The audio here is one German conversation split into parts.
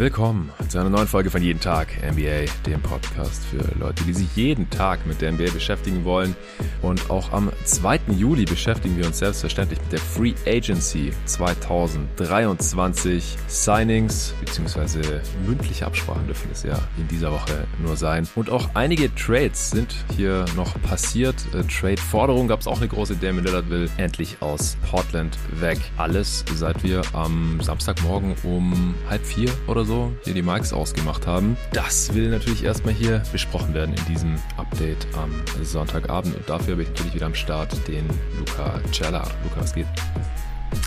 Willkommen zu einer neuen Folge von Jeden Tag NBA, dem Podcast für Leute, die sich jeden Tag mit der NBA beschäftigen wollen. Und auch am 2. Juli beschäftigen wir uns selbstverständlich mit der Free Agency 2023 Signings, beziehungsweise mündliche Absprachen dürfen es ja in dieser Woche nur sein. Und auch einige Trades sind hier noch passiert. Äh, Trade-Forderung gab es auch eine große. Damian Lillard will endlich aus Portland weg. Alles seit wir am Samstagmorgen um halb vier oder so hier die Mics ausgemacht haben. Das will natürlich erstmal hier besprochen werden in diesem Update am Sonntagabend. Und dafür habe ich natürlich wieder am Start den Luca Cella. Luca, was geht?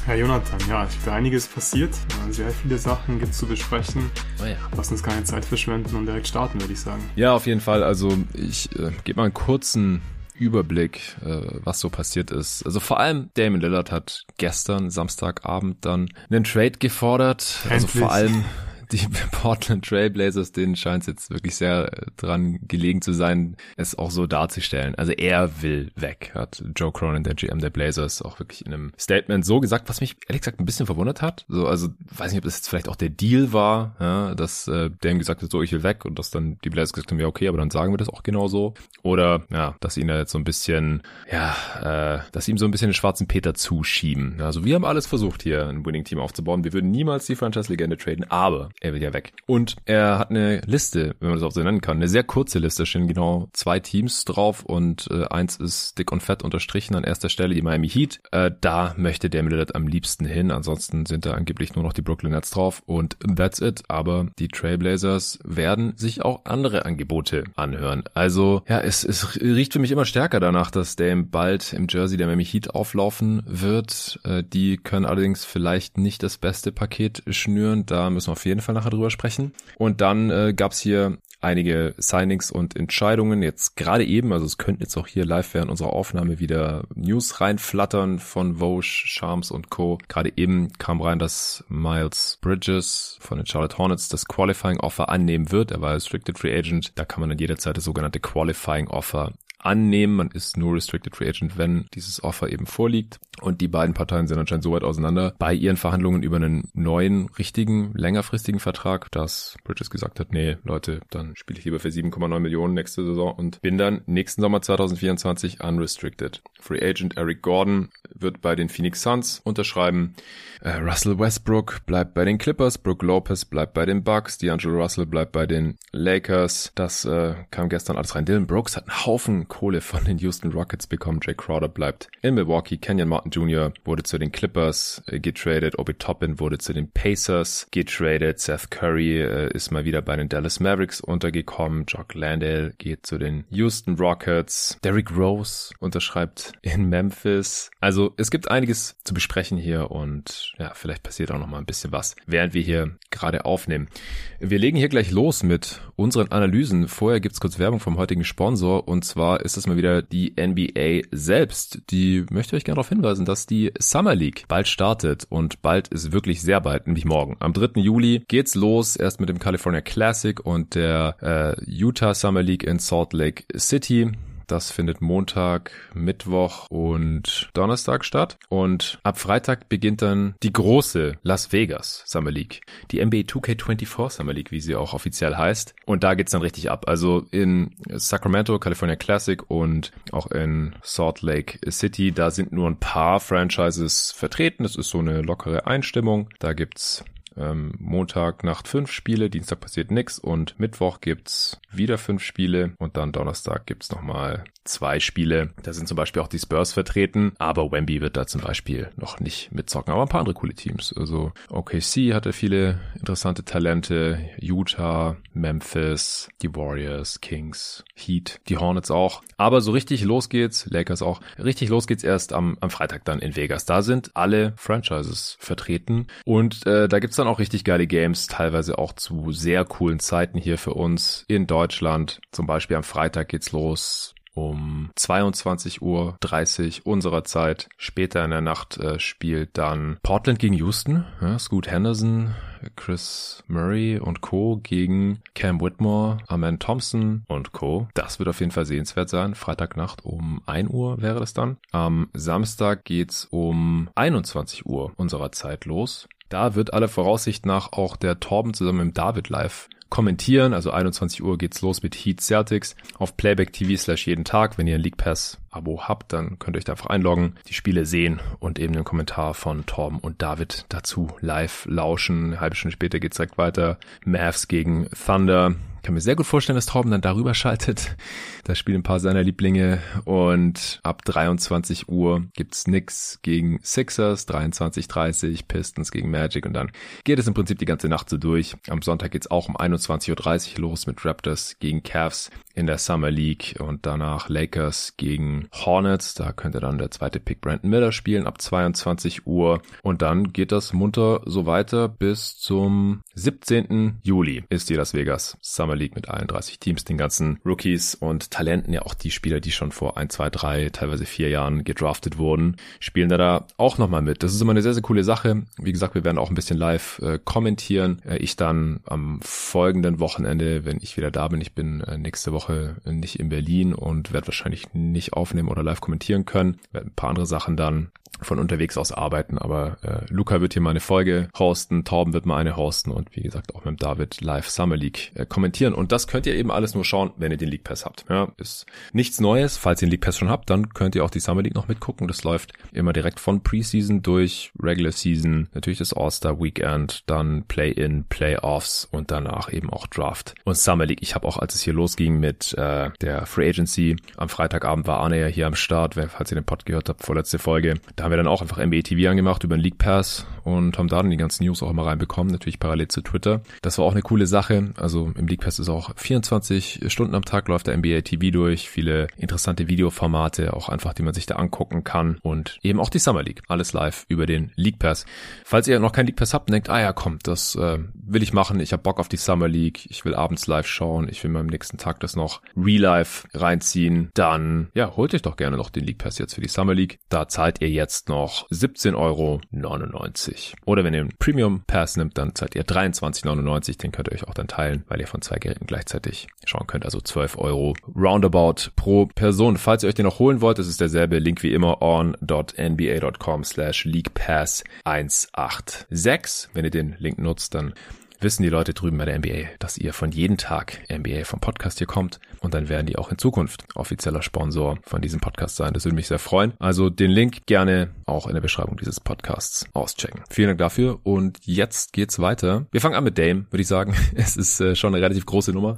Herr Jonathan, ja, es ist einiges passiert. Sehr viele Sachen gibt es zu besprechen. Oh ja. Lass uns keine Zeit verschwenden und direkt starten, würde ich sagen. Ja, auf jeden Fall. Also ich äh, gebe mal einen kurzen Überblick, äh, was so passiert ist. Also vor allem Damon Lillard hat gestern Samstagabend dann einen Trade gefordert. Also Endlich. vor allem die Portland Trailblazers, denen scheint es jetzt wirklich sehr äh, dran gelegen zu sein, es auch so darzustellen. Also er will weg, hat Joe Cronin, der GM der Blazers, auch wirklich in einem Statement so gesagt, was mich ehrlich gesagt ein bisschen verwundert hat. So, also weiß nicht, ob das jetzt vielleicht auch der Deal war, ja, dass äh, Dame gesagt hat, so ich will weg und dass dann die Blazers gesagt haben, ja okay, aber dann sagen wir das auch genau so. Oder ja, dass ihn da jetzt so ein bisschen, ja, äh, dass ihm so ein bisschen den schwarzen Peter zuschieben. Also wir haben alles versucht hier ein Winning-Team aufzubauen. Wir würden niemals die Franchise-Legende traden, aber er will ja weg. Und er hat eine Liste, wenn man das auch so nennen kann, eine sehr kurze Liste, stehen genau zwei Teams drauf und äh, eins ist dick und fett unterstrichen an erster Stelle die Miami Heat. Äh, da möchte der Lillard am liebsten hin, ansonsten sind da angeblich nur noch die Brooklyn Nets drauf und that's it. Aber die Trailblazers werden sich auch andere Angebote anhören. Also ja, es, es riecht für mich immer stärker danach, dass Dame bald im Jersey der Miami Heat auflaufen wird. Äh, die können allerdings vielleicht nicht das beste Paket schnüren. Da müssen wir auf jeden Fall nachher drüber sprechen. Und dann äh, gab's hier einige Signings und Entscheidungen jetzt gerade eben, also es könnten jetzt auch hier live während unserer Aufnahme wieder News reinflattern von Vogue, Shams und Co. Gerade eben kam rein, dass Miles Bridges von den Charlotte Hornets das Qualifying Offer annehmen wird. Er war Restricted Free Agent. Da kann man dann jederzeit das sogenannte Qualifying Offer annehmen. Man ist nur Restricted Free Agent, wenn dieses Offer eben vorliegt. Und die beiden Parteien sind anscheinend so weit auseinander bei ihren Verhandlungen über einen neuen, richtigen, längerfristigen Vertrag, dass Bridges gesagt hat, nee, Leute, dann spiele ich lieber für 7,9 Millionen nächste Saison und bin dann nächsten Sommer 2024 unrestricted. Free Agent Eric Gordon wird bei den Phoenix Suns unterschreiben. Äh, Russell Westbrook bleibt bei den Clippers, Brook Lopez bleibt bei den Bucks, D'Angelo Russell bleibt bei den Lakers. Das äh, kam gestern alles rein. Dylan Brooks hat einen Haufen Kohle von den Houston Rockets bekommen. Jay Crowder bleibt in Milwaukee. Kenyon Martin Jr. wurde zu den Clippers äh, getradet. Obi Toppin wurde zu den Pacers getradet. Seth Curry äh, ist mal wieder bei den Dallas Mavericks untergekommen. Jock Landale geht zu den Houston Rockets. Derrick Rose unterschreibt in Memphis. Also es gibt einiges zu besprechen hier und ja, vielleicht passiert auch noch mal ein bisschen was, während wir hier gerade aufnehmen. Wir legen hier gleich los mit unseren Analysen. Vorher gibt's kurz Werbung vom heutigen Sponsor und zwar ist es mal wieder die NBA selbst. Die möchte euch gerne darauf hinweisen, dass die Summer League bald startet und bald ist wirklich sehr bald, nämlich morgen. Am 3. Juli geht's los, erst mit dem California Classic und der äh, Utah Summer League in Salt Lake City. Das findet Montag, Mittwoch und Donnerstag statt. Und ab Freitag beginnt dann die große Las Vegas Summer League. Die NBA 2K24 Summer League, wie sie auch offiziell heißt. Und da geht's dann richtig ab. Also in Sacramento, California Classic und auch in Salt Lake City, da sind nur ein paar Franchises vertreten. Das ist so eine lockere Einstimmung. Da gibt's ähm, Montag Nacht fünf Spiele, Dienstag passiert nix und Mittwoch gibt's wieder fünf Spiele und dann Donnerstag gibt's nochmal zwei Spiele. Da sind zum Beispiel auch die Spurs vertreten, aber Wemby wird da zum Beispiel noch nicht mitzocken. Aber ein paar andere coole Teams. Also OKC hatte viele interessante Talente. Utah, Memphis, die Warriors, Kings, Heat, die Hornets auch. Aber so richtig los geht's, Lakers auch, richtig los geht's erst am, am Freitag dann in Vegas. Da sind alle Franchises vertreten und äh, da gibt's dann auch richtig geile Games, teilweise auch zu sehr coolen Zeiten hier für uns in Deutschland. Zum Beispiel am Freitag geht's los um 22 Uhr 30 unserer Zeit. Später in der Nacht äh, spielt dann Portland gegen Houston. Ja, Scoot Henderson, Chris Murray und Co. gegen Cam Whitmore, Amen Thompson und Co. Das wird auf jeden Fall sehenswert sein. Freitagnacht um 1 Uhr wäre das dann. Am Samstag geht's um 21 Uhr unserer Zeit los. Da wird alle Voraussicht nach auch der Torben zusammen mit David live kommentieren. Also 21 Uhr geht's los mit Heat Celtics auf Playback TV slash jeden Tag. Wenn ihr ein League Pass Abo habt, dann könnt ihr euch da einfach einloggen, die Spiele sehen und eben den Kommentar von Torben und David dazu live lauschen. Eine halbe Stunde später geht's direkt weiter. Mavs gegen Thunder kann mir sehr gut vorstellen, dass Torben dann darüber schaltet. Da spielen ein paar seiner Lieblinge und ab 23 Uhr gibt's nix gegen Sixers, 23.30 Pistons gegen Magic und dann geht es im Prinzip die ganze Nacht so durch. Am Sonntag geht's auch um 21.30 Uhr los mit Raptors gegen Cavs in der Summer League und danach Lakers gegen Hornets. Da könnte dann der zweite Pick Brandon Miller spielen ab 22 Uhr und dann geht das munter so weiter bis zum 17. Juli ist die Las Vegas Summer League mit allen 30 Teams, den ganzen Rookies und Talenten, ja auch die Spieler, die schon vor ein, zwei, drei, teilweise vier Jahren gedraftet wurden, spielen da, da auch nochmal mit. Das ist immer eine sehr, sehr coole Sache. Wie gesagt, wir werden auch ein bisschen live äh, kommentieren. Äh, ich dann am folgenden Wochenende, wenn ich wieder da bin, ich bin äh, nächste Woche nicht in Berlin und werde wahrscheinlich nicht aufnehmen oder live kommentieren können. Werde ein paar andere Sachen dann von unterwegs aus arbeiten, aber äh, Luca wird hier mal eine Folge hosten, Torben wird mal eine hosten und wie gesagt auch mit David live Summer League äh, kommentieren und das könnt ihr eben alles nur schauen, wenn ihr den League Pass habt. Ja, ist nichts Neues, falls ihr den League Pass schon habt, dann könnt ihr auch die Summer League noch mitgucken. Das läuft immer direkt von Preseason durch Regular Season, natürlich das All-Star Weekend, dann Play-in, Playoffs und danach eben auch Draft und Summer League. Ich habe auch, als es hier losging mit äh, der Free Agency, am Freitagabend war Arne ja hier am Start, falls ihr den Pod gehört habt, vorletzte Folge, da haben wir dann auch einfach NBA TV angemacht über den League Pass und haben da dann die ganzen News auch immer reinbekommen, natürlich parallel zu Twitter. Das war auch eine coole Sache. Also im League Pass ist auch 24 Stunden am Tag läuft der NBA TV durch, viele interessante Videoformate, auch einfach, die man sich da angucken kann und eben auch die Summer League. Alles live über den League Pass. Falls ihr noch keinen League Pass habt und denkt, ah ja, komm, das äh, will ich machen, ich habe Bock auf die Summer League, ich will abends live schauen, ich will mir am nächsten Tag das noch real-life reinziehen, dann ja, holt euch doch gerne noch den League Pass jetzt für die Summer League. Da zahlt ihr jetzt noch 17,99 Euro. Oder wenn ihr einen Premium Pass nimmt, dann zahlt ihr 23,99. Den könnt ihr euch auch dann teilen, weil ihr von zwei Geräten gleichzeitig schauen könnt. Also 12 Euro roundabout pro Person. Falls ihr euch den noch holen wollt, das ist derselbe Link wie immer on.nba.com slash leaguepass 186. Wenn ihr den Link nutzt, dann wissen die Leute drüben bei der NBA, dass ihr von jedem Tag NBA vom Podcast hier kommt und dann werden die auch in Zukunft offizieller Sponsor von diesem Podcast sein. Das würde mich sehr freuen. Also den Link gerne auch in der Beschreibung dieses Podcasts auschecken. Vielen Dank dafür und jetzt geht's weiter. Wir fangen an mit Dame, würde ich sagen. Es ist äh, schon eine relativ große Nummer,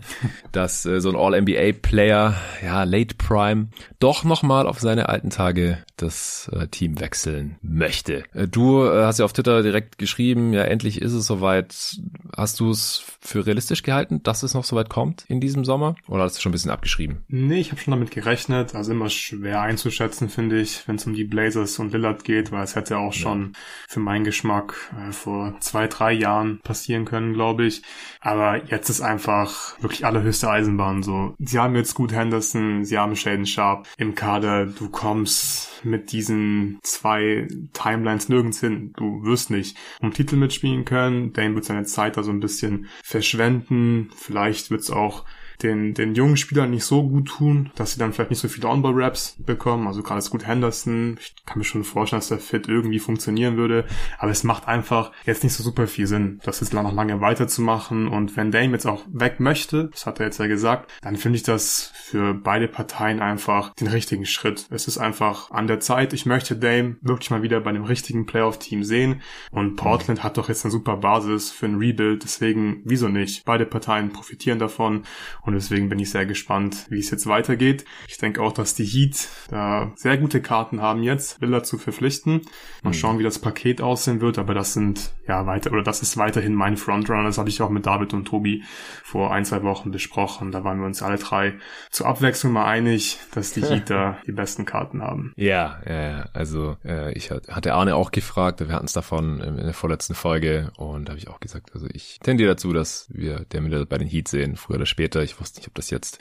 dass äh, so ein All-NBA-Player, ja, Late Prime, doch nochmal auf seine alten Tage das äh, Team wechseln möchte. Äh, du äh, hast ja auf Twitter direkt geschrieben, ja, endlich ist es soweit. Hast du es für realistisch gehalten, dass es noch soweit kommt in diesem Sommer? Oder hast du schon ein bisschen abgeschrieben? Nee, ich habe schon damit gerechnet. Also immer schwer einzuschätzen, finde ich, wenn es um die Blazers und Lillard geht, weil es hätte auch schon für meinen Geschmack äh, vor zwei, drei Jahren passieren können, glaube ich. Aber jetzt ist einfach wirklich allerhöchste Eisenbahn so. Sie haben jetzt gut Henderson, sie haben Shaden Sharp im Kader. Du kommst mit diesen zwei Timelines nirgends hin. Du wirst nicht um Titel mitspielen können. Dane wird seine Zeit da so ein bisschen verschwenden. Vielleicht wird es auch den, den jungen Spielern nicht so gut tun, dass sie dann vielleicht nicht so viele On-Ball-Raps bekommen. Also gerade Scoot Henderson, ich kann mir schon vorstellen, dass der Fit irgendwie funktionieren würde. Aber es macht einfach jetzt nicht so super viel Sinn, das jetzt noch lange weiterzumachen. Und wenn Dame jetzt auch weg möchte, das hat er jetzt ja gesagt, dann finde ich das für beide Parteien einfach den richtigen Schritt. Es ist einfach an der Zeit. Ich möchte Dame wirklich mal wieder bei einem richtigen Playoff-Team sehen. Und Portland hat doch jetzt eine super Basis für ein Rebuild. Deswegen, wieso nicht? Beide Parteien profitieren davon. Und deswegen bin ich sehr gespannt, wie es jetzt weitergeht. Ich denke auch, dass die Heat da sehr gute Karten haben jetzt, Villa zu verpflichten. Mal mhm. schauen, wie das Paket aussehen wird. Aber das sind ja weiter, oder das ist weiterhin mein Frontrunner. Das habe ich auch mit David und Tobi vor ein, zwei Wochen besprochen. Da waren wir uns alle drei zur Abwechslung mal einig, dass die Heat da die besten Karten haben. Ja, ja, also äh, ich hatte Arne auch gefragt, wir hatten es davon in der vorletzten Folge und da habe ich auch gesagt, also ich tendiere dazu, dass wir der Miller bei den Heat sehen, früher oder später. Ich wusste nicht, ob das jetzt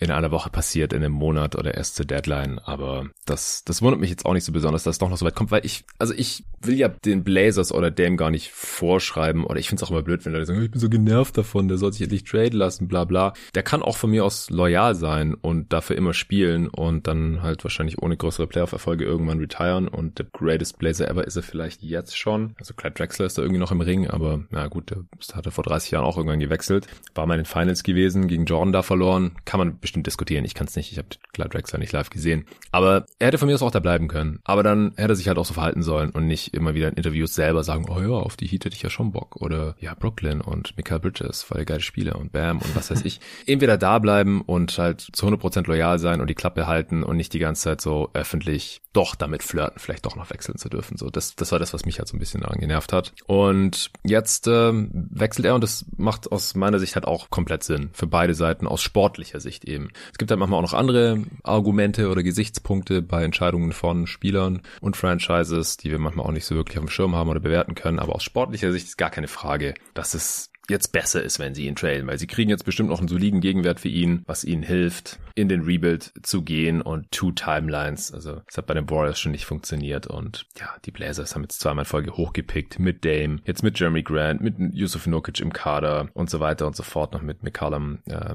in einer Woche passiert, in einem Monat oder erst zur Deadline, aber das, das wundert mich jetzt auch nicht so besonders, dass es doch noch so weit kommt, weil ich, also ich will ja den Blazers oder Dame gar nicht vorschreiben oder ich finde es auch immer blöd, wenn Leute sagen, ich bin so genervt davon, der soll sich endlich traden lassen, bla bla. Der kann auch von mir aus loyal sein und dafür immer spielen und dann halt wahrscheinlich ohne größere Playoff-Erfolge irgendwann retiren und der greatest Blazer ever ist er vielleicht jetzt schon. Also Clyde Drexler ist da irgendwie noch im Ring, aber na gut, der hat er vor 30 Jahren auch irgendwann gewechselt. War mal in den Finals gewesen, gegen Jordan da verloren. Kann man bestimmt diskutieren. Ich kann es nicht. Ich habe Clyde Drexler nicht live gesehen. Aber er hätte von mir aus auch da bleiben können. Aber dann hätte er sich halt auch so verhalten sollen und nicht immer wieder in Interviews selber sagen, oh ja, auf die Heat hätte ich ja schon Bock. Oder ja, Brooklyn und Michael Bridges, weil geile Spieler und Bam und was weiß ich. Entweder da bleiben und halt zu 100% loyal sein und die Klappe halten und nicht die ganze Zeit so öffentlich doch damit flirten, vielleicht doch noch wechseln zu dürfen. So, das, das war das, was mich halt so ein bisschen daran genervt hat. Und jetzt ähm, wechselt er und das macht aus meiner Sicht halt auch komplett Sinn. Für beide Seiten aus sportlicher Sicht eben. Es gibt halt manchmal auch noch andere Argumente oder Gesichtspunkte bei Entscheidungen von Spielern und Franchises, die wir manchmal auch nicht so wirklich auf dem Schirm haben oder bewerten können. Aber aus sportlicher Sicht ist gar keine Frage, dass es jetzt besser ist, wenn sie ihn trailen, weil sie kriegen jetzt bestimmt noch einen soliden Gegenwert für ihn, was ihnen hilft, in den Rebuild zu gehen und Two Timelines. Also es hat bei den Warriors schon nicht funktioniert und ja, die Blazers haben jetzt zweimal Folge hochgepickt mit Dame, jetzt mit Jeremy Grant, mit Yusuf Nokic im Kader und so weiter und so fort, noch mit McCallum äh,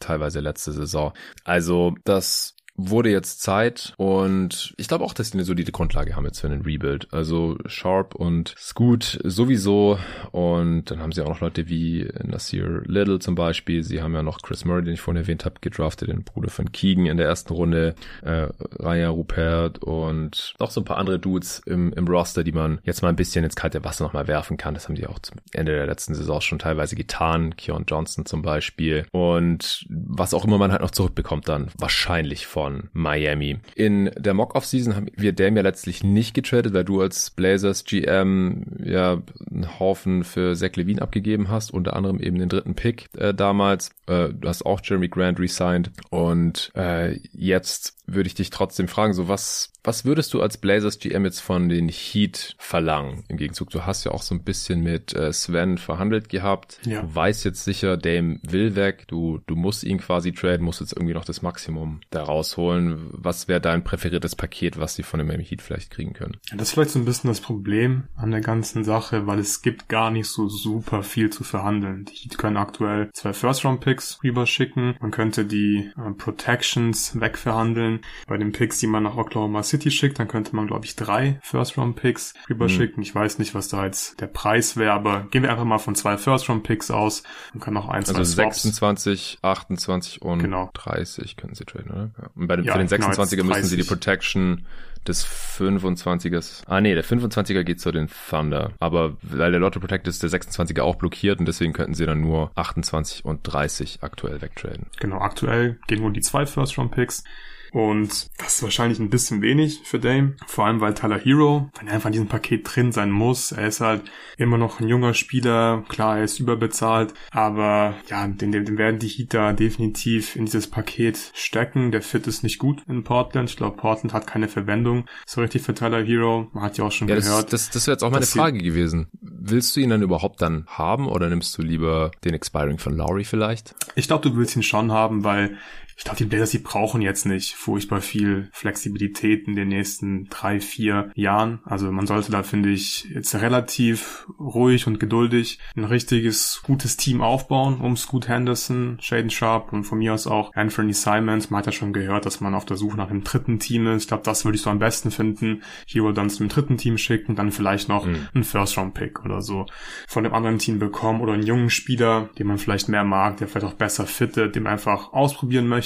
teilweise letzte Saison. Also das wurde jetzt Zeit und ich glaube auch, dass sie eine solide Grundlage haben jetzt für einen Rebuild. Also Sharp und Scoot sowieso und dann haben sie auch noch Leute wie Nasir Little zum Beispiel. Sie haben ja noch Chris Murray, den ich vorhin erwähnt habe, gedraftet, den Bruder von Keegan in der ersten Runde, äh, Raya Rupert und noch so ein paar andere Dudes im, im Roster, die man jetzt mal ein bisschen ins kalte Wasser nochmal werfen kann. Das haben die auch zum Ende der letzten Saison schon teilweise getan. Keon Johnson zum Beispiel und was auch immer man halt noch zurückbekommt dann wahrscheinlich von von Miami. In der Mock-Off-Season haben wir Dame ja letztlich nicht getradet, weil du als Blazers GM ja einen Haufen für Zach Levine abgegeben hast, unter anderem eben den dritten Pick äh, damals. Äh, du hast auch Jeremy Grant resigned und äh, jetzt würde ich dich trotzdem fragen, so was, was würdest du als Blazers GM jetzt von den Heat verlangen? Im Gegenzug, du hast ja auch so ein bisschen mit äh, Sven verhandelt gehabt. Ja. Du weißt jetzt sicher, Dame will weg. Du, du musst ihn quasi traden, musst jetzt irgendwie noch das Maximum da rausholen. Was wäre dein präferiertes Paket, was sie von dem Miami Heat vielleicht kriegen können? Ja, das ist vielleicht so ein bisschen das Problem an der ganzen Sache, weil es gibt gar nicht so super viel zu verhandeln. Die Heat können aktuell zwei First-Round-Picks rüberschicken. Man könnte die äh, Protections wegverhandeln bei den Picks, die man nach Oklahoma City schickt, dann könnte man, glaube ich, drei First-Round-Picks rüberschicken. Mhm. Ich weiß nicht, was da jetzt der Preis wäre, aber gehen wir einfach mal von zwei First-Round-Picks aus und kann noch eins Also 26, 28 und genau. 30 können sie traden, oder? Ja. Und bei den, ja, für den 26er genau, müssen sie die Protection des 25ers. Ah nee, der 25er geht zu den Thunder. Aber weil der Lotto Protect ist der 26er auch blockiert und deswegen könnten sie dann nur 28 und 30 aktuell wegtraden. Genau, aktuell gehen nur die zwei First Round Picks. Und das ist wahrscheinlich ein bisschen wenig für Dame. Vor allem, weil Tyler Hero, wenn er einfach in diesem Paket drin sein muss, er ist halt immer noch ein junger Spieler. Klar, er ist überbezahlt. Aber ja, den, den werden die Heater definitiv in dieses Paket stecken. Der Fit ist nicht gut in Portland. Ich glaube, Portland hat keine Verwendung so richtig für Tyler Hero. Man hat ja auch schon ja, gehört. Das, das, das wäre jetzt auch meine Frage gewesen. Willst du ihn dann überhaupt dann haben oder nimmst du lieber den Expiring von Lowry vielleicht? Ich glaube, du willst ihn schon haben, weil ich glaube, die Blazers, die brauchen jetzt nicht furchtbar viel Flexibilität in den nächsten drei, vier Jahren. Also man sollte da, finde ich, jetzt relativ ruhig und geduldig ein richtiges, gutes Team aufbauen um Scoot Henderson, Shaden Sharp und von mir aus auch Anthony Simons. Man hat ja schon gehört, dass man auf der Suche nach einem dritten Team ist. Ich glaube, das würde ich so am besten finden. Hero dann zu einem dritten Team schicken, dann vielleicht noch mhm. einen First-Round-Pick oder so von dem anderen Team bekommen oder einen jungen Spieler, den man vielleicht mehr mag, der vielleicht auch besser fittet, dem einfach ausprobieren möchte.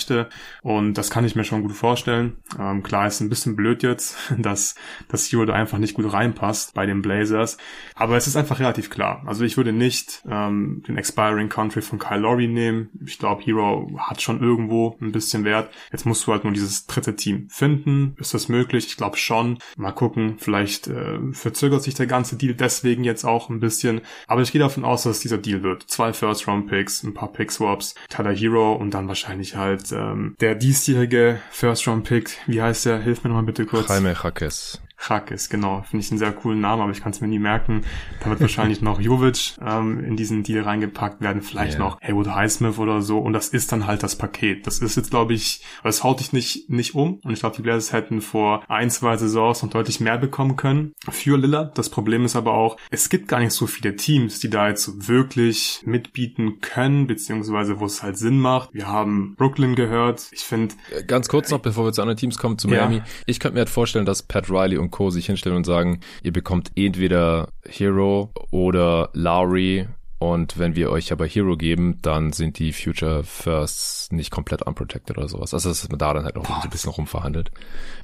Und das kann ich mir schon gut vorstellen. Ähm, klar, ist ein bisschen blöd jetzt, dass das Hero da einfach nicht gut reinpasst bei den Blazers. Aber es ist einfach relativ klar. Also ich würde nicht ähm, den Expiring Country von Kyle Lowry nehmen. Ich glaube, Hero hat schon irgendwo ein bisschen Wert. Jetzt musst du halt nur dieses dritte Team finden. Ist das möglich? Ich glaube schon. Mal gucken. Vielleicht äh, verzögert sich der ganze Deal deswegen jetzt auch ein bisschen. Aber ich gehe davon aus, dass dieser Deal wird. Zwei First-Round-Picks, ein paar Pick-Swaps, Tyler Hero und dann wahrscheinlich halt ähm, der diesjährige First-Round-Pick. Wie heißt der? Hilf mir nochmal bitte kurz. Jaime Jaques. Hack ist, genau. Finde ich einen sehr coolen Namen, aber ich kann es mir nie merken. Da wird wahrscheinlich noch Jovic ähm, in diesen Deal reingepackt werden, vielleicht yeah. noch Haywood Highsmith oder so. Und das ist dann halt das Paket. Das ist jetzt, glaube ich, das haut dich nicht, nicht um. Und ich glaube, die Blazers hätten vor ein, zwei Saisons noch deutlich mehr bekommen können für Lillard. Das Problem ist aber auch, es gibt gar nicht so viele Teams, die da jetzt wirklich mitbieten können, beziehungsweise wo es halt Sinn macht. Wir haben Brooklyn gehört. Ich finde... Ganz kurz noch, bevor wir zu anderen Teams kommen, zu Miami. Ja. Ich könnte mir halt vorstellen, dass Pat Riley und Co. sich hinstellen und sagen, ihr bekommt entweder Hero oder Lowry und wenn wir euch aber Hero geben, dann sind die Future Firsts nicht komplett unprotected oder sowas. Also dass man da dann halt noch Boah, ein bisschen rumverhandelt.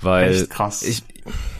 Weil echt krass. ich,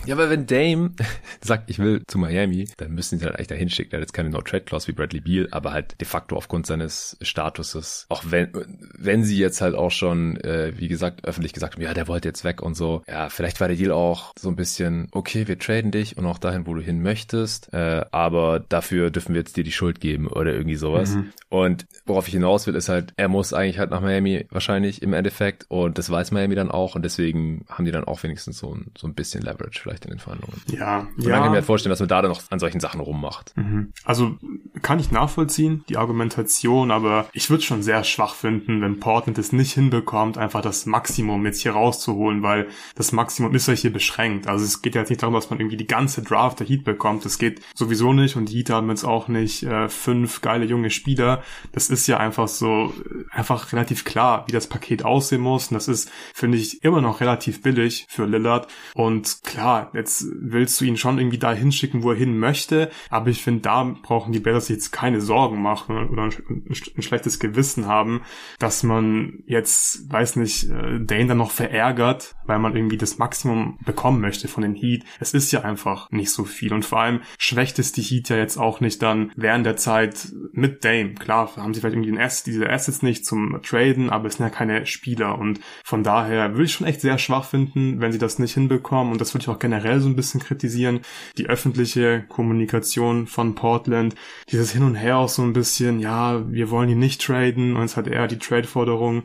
ja, weil wenn Dame sagt, ich will zu Miami, dann müssen sie halt eigentlich dahin schicken. Er hat jetzt keine No-Trade-Clause wie Bradley Beal, aber halt de facto aufgrund seines Statuses, auch wenn, wenn sie jetzt halt auch schon, äh, wie gesagt, öffentlich gesagt haben, ja, der wollte jetzt weg und so. Ja, vielleicht war der Deal auch so ein bisschen, okay, wir traden dich und auch dahin, wo du hin möchtest, äh, aber dafür dürfen wir jetzt dir die Schuld geben oder irgendwie sowas. Mhm. Und worauf ich hinaus will, ist halt, er muss eigentlich halt nach Miami wahrscheinlich im Endeffekt und das weiß Miami dann auch und deswegen haben die dann auch wenigstens so ein, so ein bisschen Leverage vielleicht in den Verhandlungen. Ja, und ja. dann kann ich mir halt vorstellen, dass man da dann noch an solchen Sachen rummacht. Mhm. Also kann ich nachvollziehen, die Argumentation, aber ich würde schon sehr schwach finden, wenn Portland es nicht hinbekommt, einfach das Maximum jetzt hier rauszuholen, weil das Maximum ist ja hier beschränkt. Also es geht ja jetzt nicht darum, dass man irgendwie die ganze Draft der Heat bekommt. Das geht sowieso nicht und die Heat haben jetzt auch nicht äh, fünf geile junge Spieler. Das ist ja einfach so, einfach relativ klar, wie das Paket aussehen muss. Und das ist, finde ich, immer noch relativ billig für Lillard. Und klar, jetzt willst du ihn schon irgendwie da hinschicken, wo er hin möchte. Aber ich finde, da brauchen die Blazers jetzt keine Sorgen machen oder ein, ein, schlechtes Gewissen haben, dass man jetzt, weiß nicht, äh, Dane dann noch verärgert, weil man irgendwie das Maximum bekommen möchte von den Heat. Es ist ja einfach nicht so viel. Und vor allem schwächt es die Heat ja jetzt auch nicht dann während der Zeit mit Dame. Klar, haben sie vielleicht irgendwie den Ass, diese Assets nicht zum Traden, aber es sind ja keine Spieler. Und von daher würde ich schon echt sehr schwach finden, wenn sie das nicht hinbekommen. Und das würde ich auch generell so ein bisschen kritisieren. Die öffentliche Kommunikation von Portland, dieses Hin und Her auch so ein bisschen, ja, wir wollen ihn nicht traden. Und es hat er die Trade-Forderung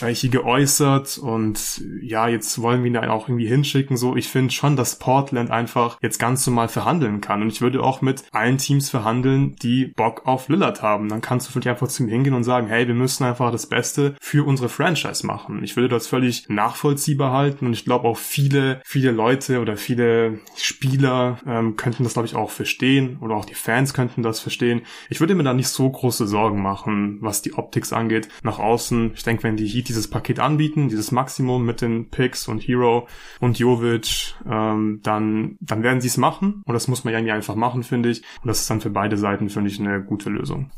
eigentlich geäußert. Und ja, jetzt wollen wir ihn da auch irgendwie hinschicken. So, ich finde schon, dass Portland einfach jetzt ganz normal verhandeln kann. Und ich würde auch mit allen Teams verhandeln, die Bock auf Lillard haben. Dann kannst du wirklich einfach zu ihm hingehen und sagen, hey, wir müssen einfach das Beste für unsere Franchise machen. Ich würde das völlig nachvollziehbar halten und ich glaube auch viele, viele Leute oder viele Spieler ähm, könnten das, glaube ich, auch verstehen oder auch die Fans könnten das verstehen. Ich würde mir da nicht so große Sorgen machen, was die Optics angeht. Nach außen, ich denke, wenn die Heat dieses Paket anbieten, dieses Maximum mit den Picks und Hero und Jovic, ähm, dann, dann werden sie es machen und das muss man ja irgendwie einfach machen, finde ich. Und das ist dann für beide Seiten, finde ich, eine gute Lösung.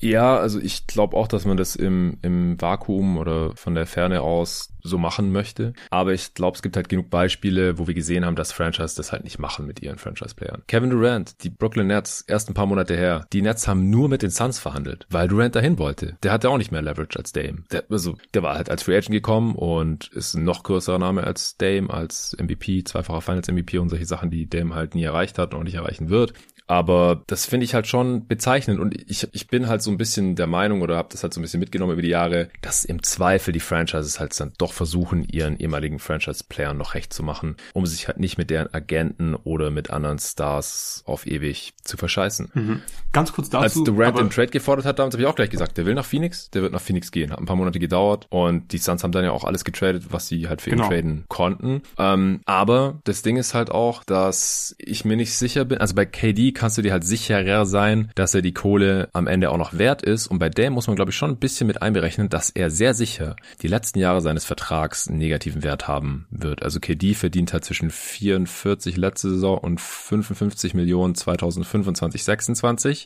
Ja, also ich glaube auch, dass man das im, im Vakuum oder von der Ferne aus so machen möchte. Aber ich glaube, es gibt halt genug Beispiele, wo wir gesehen haben, dass Franchise das halt nicht machen mit ihren Franchise-Playern. Kevin Durant, die Brooklyn Nets, erst ein paar Monate her, die Nets haben nur mit den Suns verhandelt, weil Durant dahin wollte. Der hatte auch nicht mehr Leverage als Dame. Der, also, der war halt als Free Agent gekommen und ist ein noch größerer Name als Dame, als MVP, zweifacher Finals MVP und solche Sachen, die Dame halt nie erreicht hat und nicht erreichen wird. Aber das finde ich halt schon bezeichnend und ich, ich bin halt so ein bisschen der Meinung oder habe das halt so ein bisschen mitgenommen über die Jahre, dass im Zweifel die Franchises halt dann doch versuchen, ihren ehemaligen Franchise-Playern noch recht zu machen, um sich halt nicht mit deren Agenten oder mit anderen Stars auf ewig zu verscheißen. Mhm. Ganz kurz dazu. Als Durant den Trade gefordert hat, damals habe ich auch gleich gesagt, der will nach Phoenix, der wird nach Phoenix gehen. Hat ein paar Monate gedauert und die Suns haben dann ja auch alles getradet, was sie halt für ihn Genau. traden konnten. Ähm, aber das Ding ist halt auch, dass ich mir nicht sicher bin. Also bei KD kannst du dir halt sicherer sein, dass er die Kohle am Ende auch noch wert ist. Und bei Dame muss man, glaube ich, schon ein bisschen mit einberechnen, dass er sehr sicher die letzten Jahre seines Vertrags einen negativen Wert haben wird. Also KD verdient halt zwischen 44 letzte Saison und 55 Millionen 2025, 26.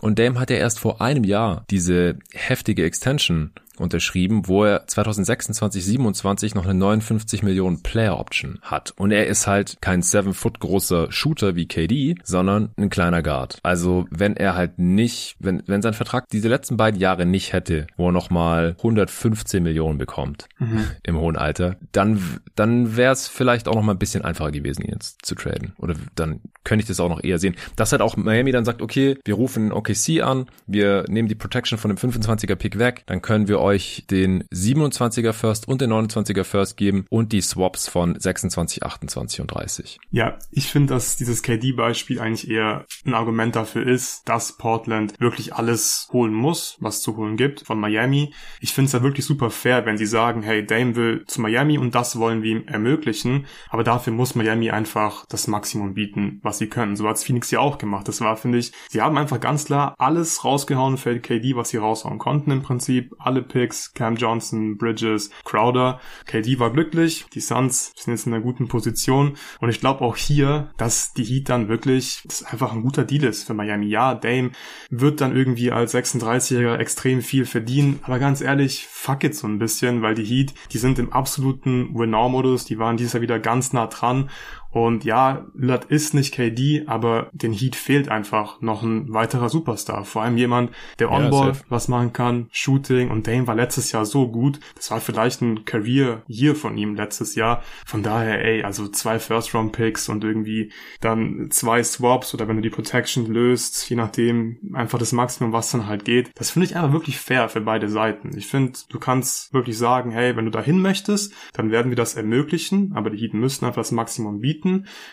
Und Dame hat ja erst vor einem Jahr diese heftige Extension unterschrieben, wo er 2026, 27 noch eine 59 Millionen Player Option hat. Und er ist halt kein 7-Foot großer Shooter wie KD, sondern ein kleiner Guard. Also wenn er halt nicht, wenn, wenn sein Vertrag diese letzten beiden Jahre nicht hätte, wo er nochmal 115 Millionen bekommt im hohen Alter, dann, dann wäre es vielleicht auch noch mal ein bisschen einfacher gewesen, ihn jetzt zu traden. Oder dann könnte ich das auch noch eher sehen. Dass halt auch Miami dann sagt, okay, wir rufen OKC an, wir nehmen die Protection von dem 25er Pick weg, dann können wir euch den 27er First und den 29er First geben und die Swaps von 26, 28 und 30. Ja, ich finde, dass dieses KD-Beispiel eigentlich eher ein Argument dafür ist, dass Portland wirklich alles holen muss, was zu holen gibt von Miami. Ich finde es ja wirklich super fair, wenn sie sagen, hey, Dame will zu Miami und das wollen wir ihm ermöglichen, aber dafür muss Miami einfach das Maximum bieten, was sie können. So hat's Phoenix ja auch gemacht. Das war, finde ich, sie haben einfach ganz klar alles rausgehauen für KD, was sie raushauen konnten im Prinzip. Alle Picks, Cam Johnson, Bridges, Crowder. KD war glücklich, die Suns sind jetzt in einer guten Position und ich glaube auch hier, dass die Heat dann wirklich, das einfach ein guter Deal ist für Miami. Ja, Dame wird dann irgendwie als 36-Jähriger extrem viel verdienen, aber ganz ehrlich, fuck it so ein bisschen, weil die Heat, die sind im absoluten Win-Now-Modus, die waren dieses Jahr wieder ganz nah dran und ja, Lillard ist nicht KD, aber den Heat fehlt einfach noch ein weiterer Superstar. Vor allem jemand, der Ja, on-ball safe. was machen kann, Shooting und Dame war letztes Jahr so gut. Das war vielleicht ein Career-Year von ihm letztes Jahr. Von daher, ey, also zwei First-Round-Picks und irgendwie dann zwei Swaps oder wenn du die Protection löst, je nachdem, einfach das Maximum, was dann halt geht. Das finde ich einfach wirklich fair für beide Seiten. Ich finde, du kannst wirklich sagen, hey, wenn du dahin möchtest, dann werden wir das ermöglichen, aber die Heat müssen einfach das Maximum bieten.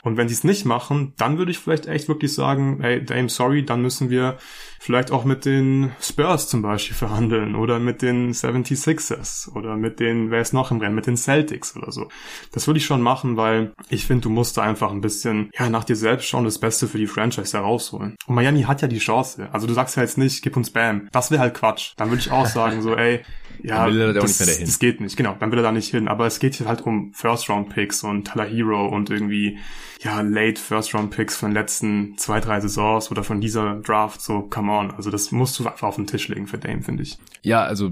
Und wenn sie es nicht machen, dann würde ich vielleicht echt wirklich sagen, hey, Dame, sorry, dann müssen wir vielleicht auch mit den Spurs zum Beispiel verhandeln oder mit den 76ers oder mit den, wer ist noch im Rennen, mit den Celtics oder so. Das würde ich schon machen, weil ich finde, du musst da einfach ein bisschen, ja, nach dir selbst schauen, das Beste für die Franchise herausholen. Und Miami hat ja die Chance. Also du sagst ja jetzt nicht, gib uns Bam. Das wäre halt Quatsch. Dann würde ich auch sagen, so, ey, ja, Dann will er da auch das, nicht mehr dahin. das geht nicht. Genau, dann will er da nicht hin. Aber es geht hier halt um First-Round-Picks und Tyler Hero und irgendwie, ja, late First-Round-Picks von den letzten zwei, drei Saisons oder von dieser Draft. So, come on. Also das musst du einfach auf den Tisch legen für Dame, finde ich. Ja, also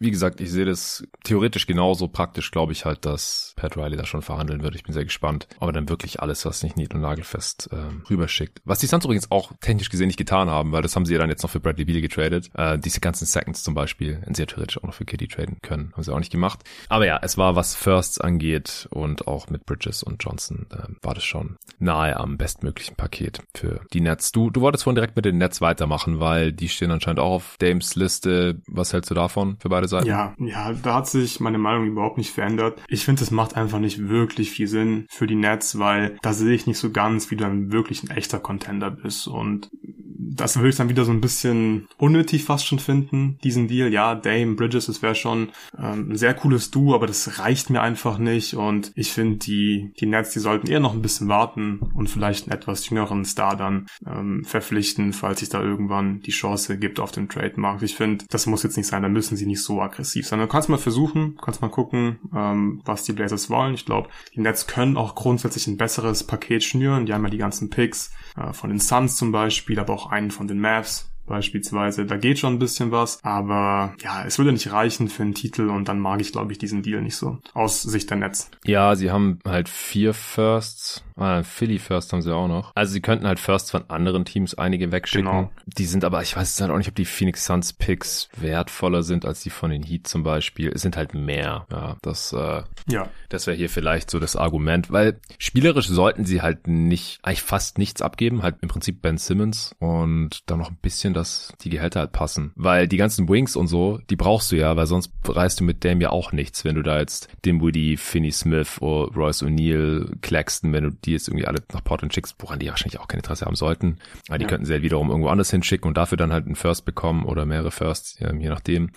wie gesagt, ich sehe das theoretisch genauso. Praktisch glaube ich halt, dass Pat Riley da schon verhandeln wird. Ich bin sehr gespannt. Aber dann wirklich alles, was nicht nied- und nagelfest ähm, rüberschickt. Was die Suns übrigens auch technisch gesehen nicht getan haben, weil das haben sie ja dann jetzt noch für Bradley Beal getradet. Äh, diese ganzen Seconds zum Beispiel, sie ja theoretisch auch noch für KD traden können. Haben sie auch nicht gemacht. Aber ja, es war, was Firsts angeht und auch mit Bridges und Johnson, äh, war das schon nahe am bestmöglichen Paket für die Nets. Du, du wolltest vorhin direkt mit den Nets weitermachen, weil die stehen anscheinend auch auf Dames Liste. Was hältst du davon für beide Seiten? Ja, ja, da hat sich meine Meinung überhaupt nicht verändert. Ich finde, es macht einfach nicht wirklich viel Sinn für die Nets, weil da sehe ich nicht so ganz, wie du dann wirklich ein echter Contender bist. Und das würde ich dann wieder so ein bisschen unnötig fast schon finden, diesen Deal. Ja, Dame, Bridges, das wäre schon ähm, ein sehr cooles Duo, aber das reicht mir einfach nicht. Und ich finde, die, die Nets, die sollten eher noch ein bisschen warten und vielleicht einen etwas jüngeren Star dann ähm, verpflichten, falls sich da irgendwann die Chance gibt auf dem Trademarkt. Ich finde, das muss jetzt nicht sein, da müssen sie nicht so aggressiv sein. Du kannst mal versuchen, kannst mal gucken, ähm, was die Blazers wollen. Ich glaube, die Nets können auch grundsätzlich ein besseres Paket schnüren. Die haben ja die ganzen Picks äh, von den Suns zum Beispiel, aber auch einen von den Mavs beispielsweise. Da geht schon ein bisschen was, aber ja, es würde nicht reichen für einen Titel und dann mag ich, glaube ich, diesen Deal nicht so. Aus Sicht der Nets. Ja, sie haben halt vier Firsts. Ah, Philly First haben sie auch noch. Also sie könnten halt Firsts von anderen Teams einige wegschicken. Genau. Die sind aber, ich weiß jetzt halt auch nicht, ob die Phoenix Suns Picks wertvoller sind als die von den Heat zum Beispiel. Es sind halt mehr. Ja, das, äh, Ja, das wäre hier vielleicht so das Argument, weil spielerisch sollten sie halt nicht, eigentlich fast nichts abgeben. Halt im Prinzip Ben Simmons und dann noch ein bisschen dass die Gehälter halt passen. Weil die ganzen Wings und so, die brauchst du ja, weil sonst reißt du mit Dame ja auch nichts, wenn du da jetzt Dinwiddie, Finney Smith oder Royce O'Neill, Claxton, wenn du die jetzt irgendwie alle nach Portland schickst, woran die wahrscheinlich auch kein Interesse haben sollten. Aber die ja. könnten sie ja wiederum irgendwo anders hinschicken und dafür dann halt einen First bekommen oder mehrere Firsts, je nachdem.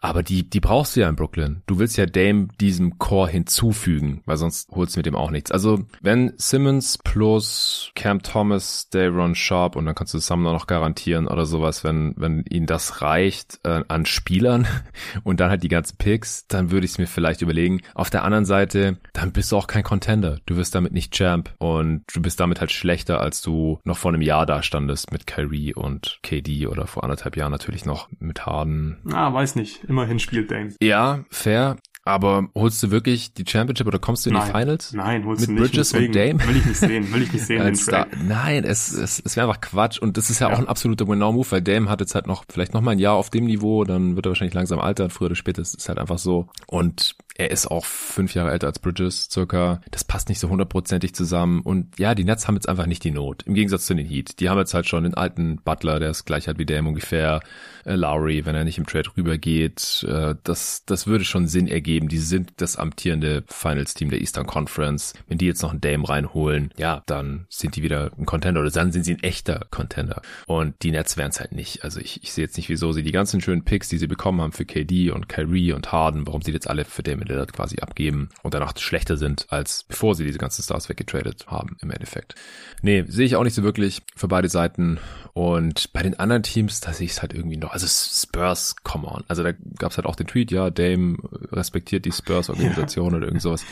Aber die, die brauchst du ja in Brooklyn. Du willst ja Dame diesem Core hinzufügen, weil sonst holst du mit dem auch nichts. Also wenn Simmons plus Cam Thomas, Dayron Sharp und dann kannst du Sumner noch garantieren oder sowas, wenn, wenn ihnen das reicht äh, an Spielern und dann halt die ganzen Picks, dann würde ich es mir vielleicht überlegen. Auf der anderen Seite, dann bist du auch kein Contender. Du wirst damit nicht Champ und du bist damit halt schlechter, als du noch vor einem Jahr da standest mit Kyrie und KD oder vor anderthalb Jahren natürlich noch mit Harden. Ah, weiß nicht. Immerhin spielt Dame. Ja, fair. Aber holst du wirklich die Championship oder kommst du in nein, die Finals? Nein, holst Mit du nicht. Bridges deswegen und Dame? Will ich nicht sehen, will ich nicht sehen. Als Star nein, es, es, es wäre einfach Quatsch und das ist ja, ja. auch ein absoluter Win-Now-Move, weil Dame hat jetzt halt noch vielleicht noch mal ein Jahr auf dem Niveau, dann wird er wahrscheinlich langsam altern, früher oder später, das ist halt einfach so. Und er ist auch fünf Jahre älter als Bridges, circa. Das passt nicht so hundertprozentig zusammen. Und ja, die Nets haben jetzt einfach nicht die Not. Im Gegensatz zu den Heat. Die haben jetzt halt schon den alten Butler, der ist gleich halt wie Dame ungefähr. Äh, Lowry, wenn er nicht im Trade rübergeht. Äh, das, das würde schon Sinn ergeben. Die sind das amtierende Finals-Team der Eastern Conference. Wenn die jetzt noch einen Dame reinholen, ja, dann sind die wieder ein Contender oder dann sind sie ein echter Contender. Und die Nets wären es halt nicht. Also ich, ich sehe jetzt nicht, wieso sie die ganzen schönen Picks, die sie bekommen haben für KD und Kyrie und Harden, warum sie jetzt alle für Dame Lillard quasi abgeben und danach schlechter sind, als bevor sie diese ganzen Stars weggetradet haben im Endeffekt. Nee, sehe ich auch nicht so wirklich für beide Seiten. Und bei den anderen Teams, da sehe ich es halt irgendwie noch. Also Spurs, come on. Also da gab es halt auch den Tweet, ja, Dame respektiert die Spurs-Organisation ja. oder irgend sowas.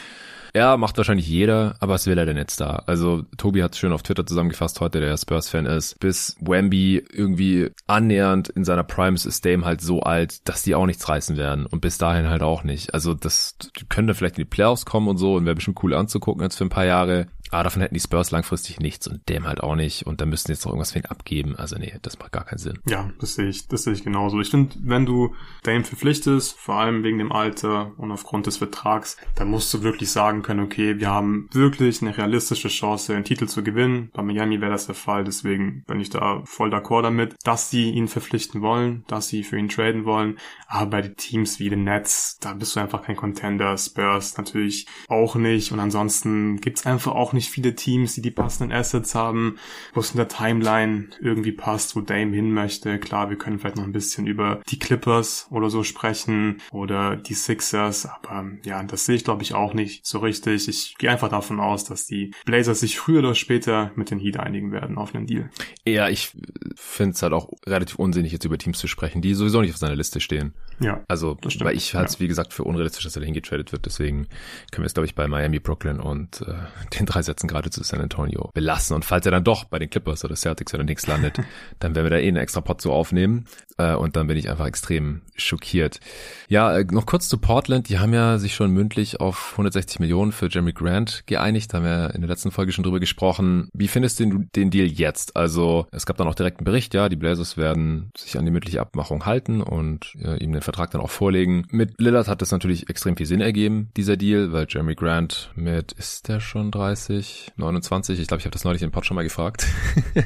Ja, macht wahrscheinlich jeder, aber was will er denn jetzt da? Also Tobi hat es schön auf Twitter zusammengefasst heute, der Spurs-Fan ist. Bis Wemby irgendwie annähernd in seiner Prime ist Dame halt so alt, dass die auch nichts reißen werden. Und bis dahin halt auch nicht. Also das könnte vielleicht in die Playoffs kommen und so und wäre bestimmt cool anzugucken jetzt für ein paar Jahre. Aber davon hätten die Spurs langfristig nichts und dem halt auch nicht. Und da müssten jetzt noch irgendwas für ihn abgeben. Also nee, das macht gar keinen Sinn. Ja, das sehe ich, das sehe ich genauso. Ich finde, wenn du Dame verpflichtest, vor allem wegen dem Alter und aufgrund des Vertrags, dann musst du wirklich sagen können, okay, wir haben wirklich eine realistische Chance, einen Titel zu gewinnen. Bei Miami wäre das der Fall, deswegen bin ich da voll d'accord damit, dass sie ihn verpflichten wollen, dass sie für ihn traden wollen. Aber bei den Teams wie den Nets, da bist du einfach kein Contender. Spurs natürlich auch nicht. Und ansonsten gibt's einfach auch nicht viele Teams, die die passenden Assets haben, wo es in der Timeline irgendwie passt, wo Dame hin möchte. Klar, wir können vielleicht noch ein bisschen über die Clippers oder so sprechen oder die Sixers, aber ja, das sehe ich glaube ich auch nicht so richtig. Ich gehe einfach davon aus, dass die Blazers sich früher oder später mit den Heat einigen werden auf einen Deal. Ja, ich finde es halt auch relativ unsinnig, jetzt über Teams zu sprechen, die sowieso nicht auf seiner Liste stehen. Ja. Also, weil ich halte es, ja. wie gesagt, für unrealistisch, dass er dahin getradet wird. Deswegen können wir es, glaube ich, bei Miami, Brooklyn und äh, den drei Sätzen gerade zu San Antonio belassen. Und falls er dann doch bei den Clippers oder Celtics oder nichts landet, dann werden wir da eh einen extra Pot so aufnehmen. Äh, und dann bin ich einfach extrem schockiert. Ja, äh, noch kurz zu Portland. Die haben ja sich schon mündlich auf 160 Millionen für Jeremy Grant geeinigt. Da haben wir in der letzten Folge schon drüber gesprochen. Wie findest du den, den Deal jetzt? Also, es gab dann auch direkt einen Bericht, ja, die Blazers werden sich an die mündliche Abmachung halten und äh, ihm den Vertrag dann auch vorlegen. Mit Lillard hat das natürlich extrem viel Sinn ergeben, dieser Deal, weil Jeremy Grant mit, ist der schon 30, 29? Ich glaube, ich habe das neulich im Pod schon mal gefragt.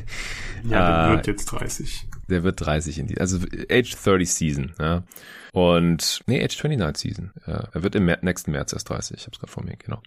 ja, der wird jetzt 30. Der wird 30 in die, also Age 30 Season, ja. Und, nee, Age 29 Season. Er wird im nächsten März erst 30. Ich hab's gerade vor mir, genau.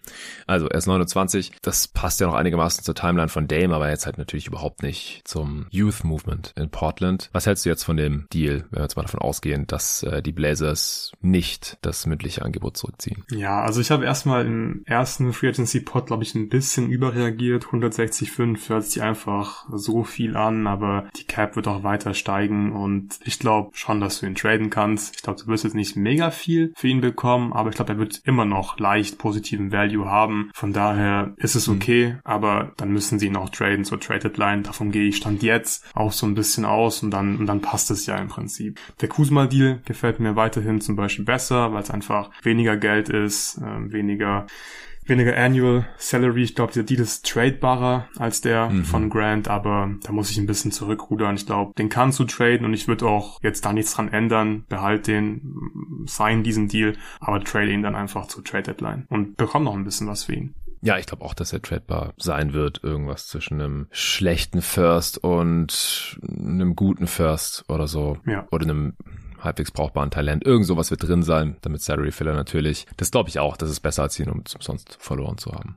Also, er ist 29. Das passt ja noch einigermaßen zur Timeline von Dame, aber jetzt halt natürlich überhaupt nicht zum Youth Movement in Portland. Was hältst du jetzt von dem Deal, wenn wir jetzt mal davon ausgehen, dass äh, die Blazers nicht das mündliche Angebot zurückziehen? Ja, also ich habe erstmal im ersten Free Agency Pod, glaube ich, ein bisschen überreagiert. 165 hört sich einfach so viel an, aber die Cap wird auch weiter steigen und ich glaube schon, dass du ihn traden kannst. Ich glaube, du wirst jetzt nicht mega viel für ihn bekommen, aber ich glaube, er wird immer noch leicht positiven Value haben. Von daher ist es mhm. okay, mhm. aber dann müssen sie ihn auch traden zur Traded Line. Davon gehe ich Stand jetzt auch so ein bisschen aus und dann, und dann passt es ja im Prinzip. Der Kuzma-Deal gefällt mir weiterhin zum Beispiel besser, weil es einfach weniger Geld ist, äh, weniger weniger Annual Salary. Ich glaube, dieser Deal ist tradebarer als der mhm. von Grant, aber da muss ich ein bisschen zurückrudern. Ich glaube, den kannst du traden und ich würde auch jetzt da nichts dran ändern. Behalt den, sign diesen Deal, aber trade ihn dann einfach zur Trade Deadline und bekomm noch ein bisschen was für ihn. Ja, ich glaube auch, dass er tradebar sein wird. Irgendwas zwischen einem schlechten First und einem guten First oder so. Ja. Oder einem halbwegs brauchbaren Talent. Irgend sowas wird drin sein, damit Salary Filler natürlich. Das glaube ich auch, das ist besser als ihn, um sonst verloren zu haben.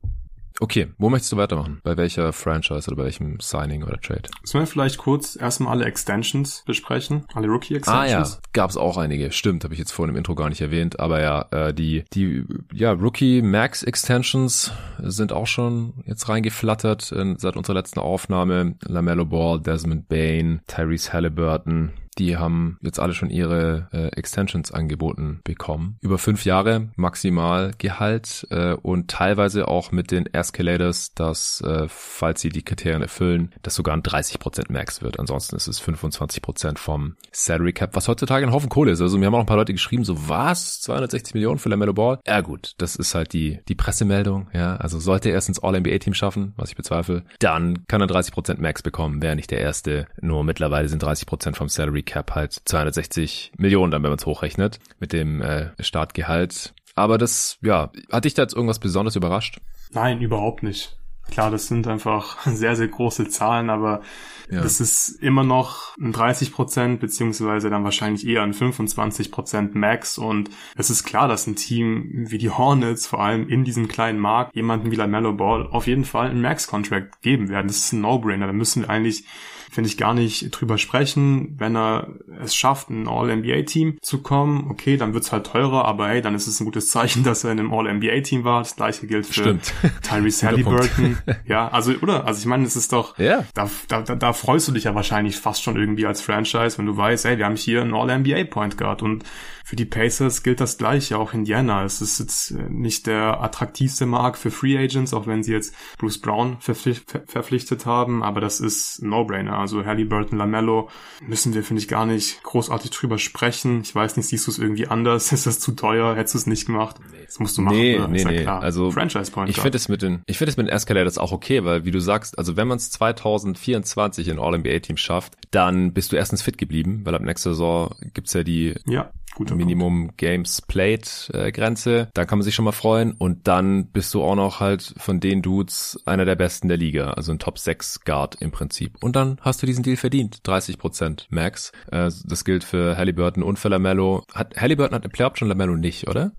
Okay, wo möchtest du weitermachen? Bei welcher Franchise oder bei welchem Signing oder Trade? Sollen wir vielleicht kurz erstmal alle Extensions besprechen? Alle Rookie-Extensions? Ah ja, gab es auch einige. Stimmt, habe ich jetzt vorhin im Intro gar nicht erwähnt. Aber ja, äh, die, die ja, Rookie Max Extensions sind auch schon jetzt reingeflattert in, seit unserer letzten Aufnahme. LaMelo Ball, Desmond Bain, Tyrese Halliburton, die haben jetzt alle schon ihre äh, Extensions angeboten bekommen. Über fünf Jahre maximal Gehalt äh, und teilweise auch mit den Escalators, dass, äh, falls sie die Kriterien erfüllen, das sogar ein 30% Max wird. Ansonsten ist es 25% vom Salary Cap, was heutzutage ein Haufen Kohle ist. Also mir haben auch ein paar Leute geschrieben, so was? 260 Millionen für LaMelo Ball? Ja gut, das ist halt die, die Pressemeldung. Ja, also sollte er es ins All-NBA-Team schaffen, was ich bezweifle, dann kann er 30% Max bekommen, wäre nicht der Erste. Nur mittlerweile sind 30% vom Salary Cap halt 260 Millionen, dann wenn man es hochrechnet, mit dem äh, Startgehalt. Aber das, ja, hat dich da jetzt irgendwas besonders überrascht? Nein, überhaupt nicht. Klar, das sind einfach sehr, sehr große Zahlen, aber ja. das ist immer noch ein 30 Prozent, beziehungsweise dann wahrscheinlich eher ein 25 Prozent Max. Und es ist klar, dass ein Team wie die Hornets, vor allem in diesem kleinen Markt, jemanden wie LaMelo Ball auf jeden Fall einen Max-Contract geben werden. Das ist ein No-Brainer. Da müssen wir eigentlich finde ich gar nicht drüber sprechen. Wenn er es schafft, ein All-NBA-Team zu kommen, okay, dann wird's halt teurer, aber hey, dann ist es ein gutes Zeichen, dass er in einem All-NBA-Team war. Das gleiche gilt für Stimmt. Tyrese Halliburton. ja, also, oder? Also ich meine, es ist doch, da, da, da, da freust du dich ja wahrscheinlich fast schon irgendwie als Franchise, wenn du weißt, hey, wir haben hier einen All-NBA-Point Guard und für die Pacers gilt das gleiche, auch Indiana. Es ist jetzt äh, nicht der attraktivste Markt für Free Agents, auch wenn sie jetzt Bruce Brown verpflicht, verpflichtet haben, aber das ist No-Brainer. Also Halliburton, Lamello müssen wir, finde ich, gar nicht großartig drüber sprechen. Ich weiß nicht, siehst du es irgendwie anders? Ist das zu teuer? Hättest du es nicht gemacht? Das musst du machen. Nee, oder? nee, ja nee. Klar. Also Franchise Point. Ich finde es mit den, ich finde es mit den Escalators auch okay, weil wie du sagst, also wenn man es 2024 in All-NBA-Team schafft, dann bist du erstens fit geblieben, weil ab nächster Saison gibt's ja die ja. Guter Minimum Punkt. Games Played äh, Grenze. Da kann man sich schon mal freuen. Und dann bist du auch noch halt von den Dudes einer der besten der Liga. Also ein Top 6 Guard im Prinzip. Und dann hast du diesen Deal verdient. 30 Prozent Max. Äh, das gilt für Halliburton und für Lamello. Hat, Halliburton hat eine Play Option, Lamello nicht, oder?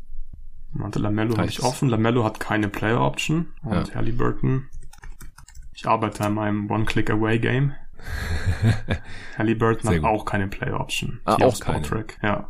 Warte, Lamello habe ich offen. Lamello hat keine Player Option. Und ja. Halliburton. Ich arbeite an meinem One-Click-Away-Game. Halliburton hat auch keine Player Option. Ah, auch keine. Ja.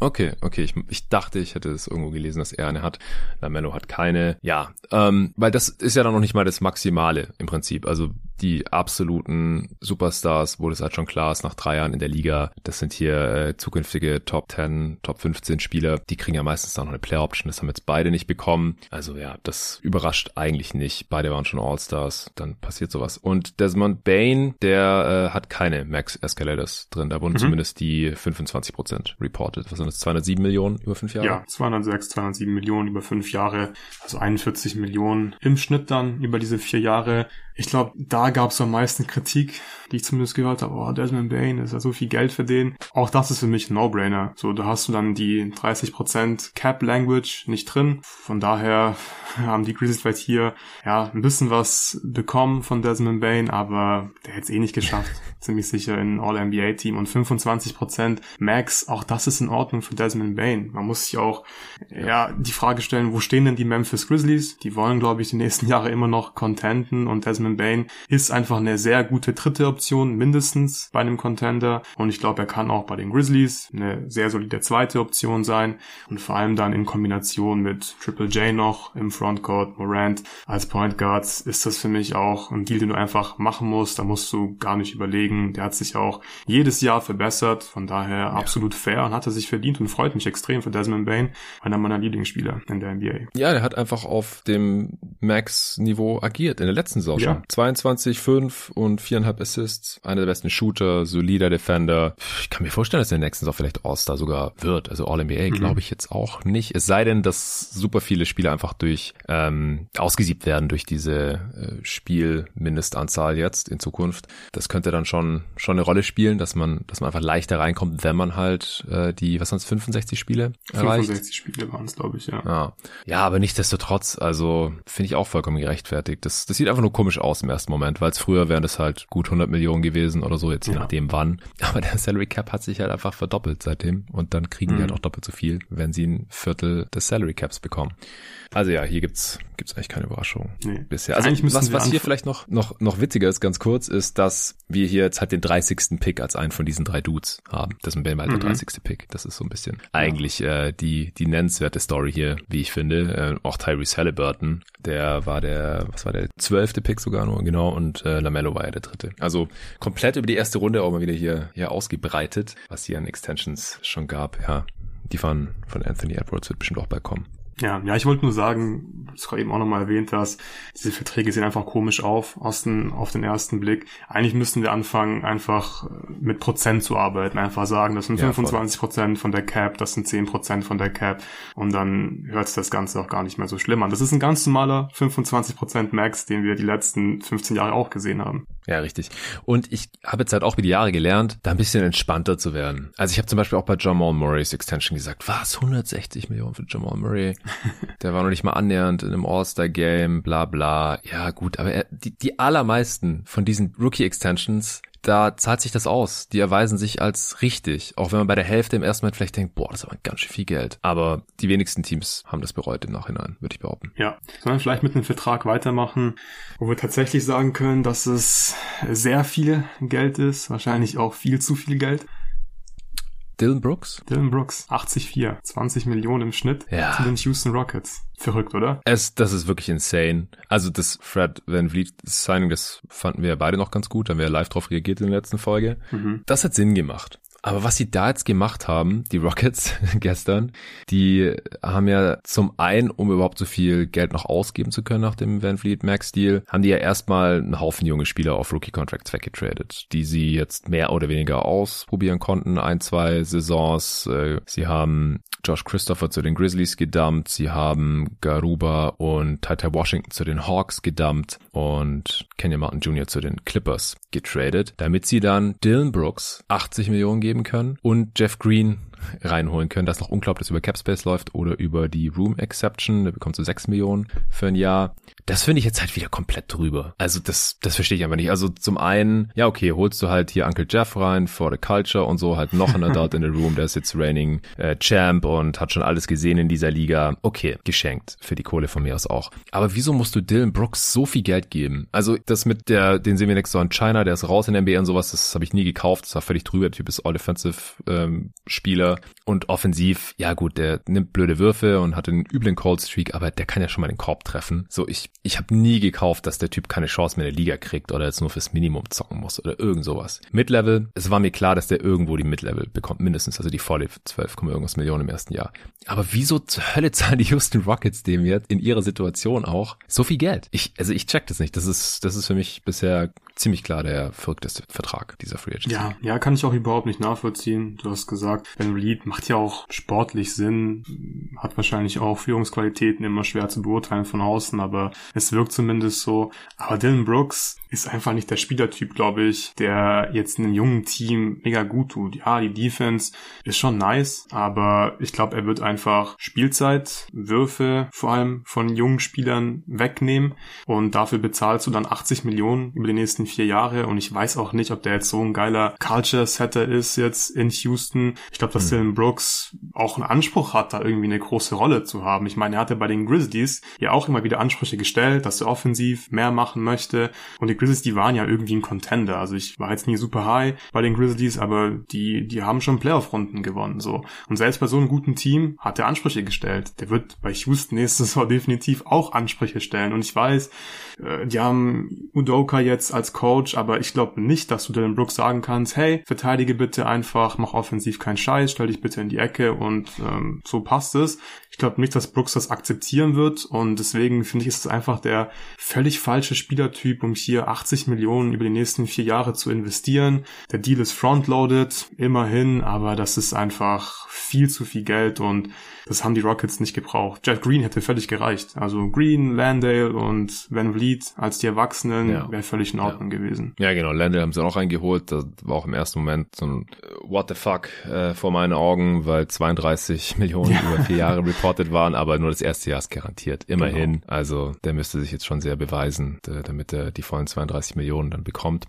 Okay, okay. Ich, ich dachte, ich hätte es irgendwo gelesen, dass er eine hat. Lamello hat keine. Ja, ähm, weil das ist ja dann noch nicht mal das Maximale im Prinzip. Also die absoluten Superstars, wo das halt schon klar ist, nach drei Jahren in der Liga, das sind hier äh, zukünftige Top 10, Top 15 Spieler, die kriegen ja meistens dann noch eine Player Option, das haben jetzt beide nicht bekommen. Also ja, das überrascht eigentlich nicht. Beide waren schon All-Stars, dann passiert sowas. Und Desmond Bain, der äh, hat keine Max Escalators drin, da wurden mhm. zumindest die 25% reported. Was sind das, 207 Millionen über fünf Jahre? Ja, 206, 207 Millionen über fünf Jahre, also 41 Millionen im Schnitt dann über diese vier Jahre. Ich glaube, da gab es am meisten Kritik, die ich zumindest gehört habe. Oh, Desmond Bain ist ja so viel Geld für den. Auch das ist für mich ein No-Brainer. So, da hast du dann die 30% Cap Language nicht drin. Von daher haben die Grizzlies vielleicht hier ja ein bisschen was bekommen von Desmond Bain, aber der hätte es eh nicht geschafft. Ziemlich sicher in All-NBA-Team und 25% Max, auch das ist in Ordnung für Desmond Bain. Man muss sich auch ja die Frage stellen, wo stehen denn die Memphis Grizzlies? Die wollen, glaube ich, die nächsten Jahre immer noch contenten und Desmond Bain ist einfach eine sehr gute dritte Option, mindestens bei einem Contender. Und ich glaube, er kann auch bei den Grizzlies eine sehr solide zweite Option sein und vor allem dann in Kombination mit Triple J noch im Frontcourt, Morant als Point Guards ist das für mich auch ein Deal, den du einfach machen musst. Da musst du gar nicht überlegen. Der hat sich auch jedes Jahr verbessert. Von daher ja. absolut fair und hat er sich verdient und freut mich extrem für Desmond Bain, einer meiner Lieblingsspieler in der NBA. Ja, der hat einfach auf dem Max-Niveau agiert in der letzten Saison ja. 22 65, 5 und 4,5 Assists. Einer der besten Shooter, solider Defender. Ich kann mir vorstellen, dass der nächsten Saison vielleicht All-Star sogar wird. Also All-NBA mhm. glaube ich jetzt auch nicht. Es sei denn, dass super viele Spieler einfach durch ähm, ausgesiebt werden durch diese äh, Spielmindestanzahl jetzt in Zukunft. Das könnte dann schon schon eine Rolle spielen, dass man dass man einfach leichter reinkommt, wenn man halt äh, die was sonst 65 Spiele erreicht. 65 Spiele waren es, glaube ich, ja. ja. Ja, aber nichtsdestotrotz, also finde ich auch vollkommen gerechtfertigt. Das das sieht einfach nur komisch aus im ersten Moment, weil es früher wären das halt gut 100 Millionen gewesen oder so, jetzt je ja. nachdem wann. Aber der Salary Cap hat sich halt einfach verdoppelt seitdem und dann kriegen mhm. die halt auch doppelt so viel, wenn sie ein Viertel des Salary Caps bekommen. Also ja, hier gibt's gibt's eigentlich keine Überraschung nee. bisher. Also was, was hier vielleicht noch noch noch witziger ist, ganz kurz, ist, dass wir hier jetzt halt den 30. Pick als einen von diesen drei Dudes haben. Das ist ein mhm. 30. Pick. Das ist so ein bisschen eigentlich äh, die die nennenswerte Story hier, wie ich finde. Äh, auch Tyrese Halliburton, der war der was war der zwölfte Pick sogar nur genau und äh, Lamello war ja der dritte. Also komplett über die erste Runde auch mal wieder hier hier ausgebreitet, was hier an Extensions schon gab. Ja, die von, von Anthony Edwards wird bestimmt auch bald kommen. Ja, ja, ich wollte nur sagen, das gerade eben auch nochmal erwähnt hast, diese Verträge sehen einfach komisch auf, aus den, auf den ersten Blick. Eigentlich müssten wir anfangen, einfach äh, mit Prozent zu arbeiten, einfach sagen, das sind ja, 25 Prozent von der Cap, das sind 10 Prozent von der Cap und dann hört sich das Ganze auch gar nicht mehr so schlimm an. Das ist ein ganz normaler 25 Prozent Max, den wir die letzten 15 Jahre auch gesehen haben. Ja, richtig. Und ich habe jetzt halt auch wie die Jahre gelernt, da ein bisschen entspannter zu werden. Also ich habe zum Beispiel auch bei Jamal Murray's Extension gesagt, was, 160 Millionen für Jamal Murray? Der war noch nicht mal annähernd in einem All-Star-Game, bla bla. Ja gut, aber er, die, die allermeisten von diesen Rookie-Extensions da zahlt sich das aus. Die erweisen sich als richtig. Auch wenn man bei der Hälfte im ersten Moment vielleicht denkt, boah, das ist aber ganz schön viel Geld. Aber die wenigsten Teams haben das bereut im Nachhinein, würde ich behaupten. Ja, sondern vielleicht mit einem Vertrag weitermachen, wo wir tatsächlich sagen können, dass es sehr viel Geld ist. Wahrscheinlich auch viel zu viel Geld. Dylan Brooks? Dylan Brooks, 80-4, 20 Millionen im Schnitt ja. zu den Houston Rockets. Verrückt, oder? Es, das ist wirklich insane. Also das Fred Van Vliet Signing, das fanden wir beide noch ganz gut. Da haben wir live drauf reagiert in der letzten Folge. Mhm. Das hat Sinn gemacht. Aber was sie da jetzt gemacht haben, die Rockets gestern, die haben ja zum einen, um überhaupt so viel Geld noch ausgeben zu können nach dem Van Fleet Max Deal, haben die ja erstmal einen Haufen junge Spieler auf Rookie Contracts weggetradet, die sie jetzt mehr oder weniger ausprobieren konnten, ein, zwei Saisons. Äh, sie haben Josh Christopher zu den Grizzlies gedumpt, sie haben Garuba und Tata Washington zu den Hawks gedumpt und Kenyon Martin Jr. zu den Clippers getradet, damit sie dann Dylan Brooks 80 Millionen geben können und Jeff Green reinholen können. Das ist noch unklar, ob das über Capspace läuft oder über die Room Exception. Da bekommst du 6 Millionen für ein Jahr. Das finde ich jetzt halt wieder komplett drüber. Also das, das verstehe ich einfach nicht. Also zum einen, ja okay, holst du halt hier Uncle Jeff rein for the Culture und so, halt noch ein Adult in the Room, der ist jetzt reigning äh, Champ und hat schon alles gesehen in dieser Liga. Okay, geschenkt für die Kohle von mir aus auch. Aber wieso musst du Dylan Brooks so viel Geld geben? Also das mit der, den sehen wir nächstes Jahr in China, der ist raus in der NBA und sowas, das habe ich nie gekauft, das war völlig drüber. Der Typ ist All-Defensive ähm, Spieler und offensiv, ja gut, der nimmt blöde Würfe und hat einen üblen Cold Streak, aber der kann ja schon mal den Korb treffen. So, ich, ich habe nie gekauft, dass der Typ keine Chance mehr in der Liga kriegt oder jetzt nur fürs Minimum zocken muss oder irgend sowas. Mid-Level, es war mir klar, dass der irgendwo die Mid-Level bekommt, mindestens, also die volle 12, irgendwas Millionen im ersten Jahr. Aber wieso zur Hölle zahlen die Houston Rockets dem jetzt in ihrer Situation auch so viel Geld? Ich, also ich check das nicht. Das ist, das ist für mich bisher ziemlich klar der verrückteste Vertrag dieser Free Agency. Ja, ja, kann ich auch überhaupt nicht nachvollziehen. Du hast gesagt, Ben Reed macht ja auch sportlich Sinn, hat wahrscheinlich auch Führungsqualitäten immer schwer zu beurteilen von außen, aber es wirkt zumindest so. Aber Dylan Brooks ist einfach nicht der Spielertyp, glaube ich, der jetzt einem jungen Team mega gut tut. Ja, die Defense ist schon nice, aber ich glaube, er wird einfach Spielzeit, Würfe vor allem von jungen Spielern wegnehmen und dafür bezahlst du dann 80 Millionen über die nächsten vier Jahre und ich weiß auch nicht, ob der jetzt so ein geiler Culture-Setter ist jetzt in Houston. Ich glaube, dass hm. Dylan Brooks auch einen Anspruch hat, da irgendwie eine große Rolle zu haben. Ich meine, er hatte bei den Grizzlies ja auch immer wieder Ansprüche gestellt, dass er offensiv mehr machen möchte und die Grizzlies, die waren ja irgendwie ein Contender. Also ich war jetzt nie super high bei den Grizzlies, aber die, die haben schon Playoff-Runden gewonnen, so. Und selbst bei so einem guten Team hat er Ansprüche gestellt. Der wird bei Houston nächstes Jahr definitiv auch Ansprüche stellen. Und ich weiß, äh, die haben Udoka jetzt als Coach, aber ich glaube nicht, dass du Dylan Brooks sagen kannst, hey, verteidige bitte einfach, mach offensiv keinen Scheiß, stell dich bitte in die Ecke und ähm, so passt es. Ich glaube nicht, dass Brooks das akzeptieren wird und deswegen finde ich, ist es einfach der völlig falsche Spielertyp, um hier 80 Millionen über die nächsten vier Jahre zu investieren. Der Deal ist frontloaded, immerhin, aber das ist einfach viel zu viel Geld und das haben die Rockets nicht gebraucht. Jeff Green hätte völlig gereicht. Also Green, Landale und Van Vliet als die Erwachsenen ja. wäre völlig in Ordnung ja. gewesen. Ja, genau. Landale haben sie auch reingeholt. Das war auch im ersten Moment so ein äh, What the fuck äh, vor meinen Augen, weil 32 Millionen ja. über vier Jahre reported waren, aber nur das erste Jahr ist garantiert. Immerhin. Genau. Also der müsste sich jetzt schon sehr beweisen, damit er die vollen 32 Millionen dann bekommt.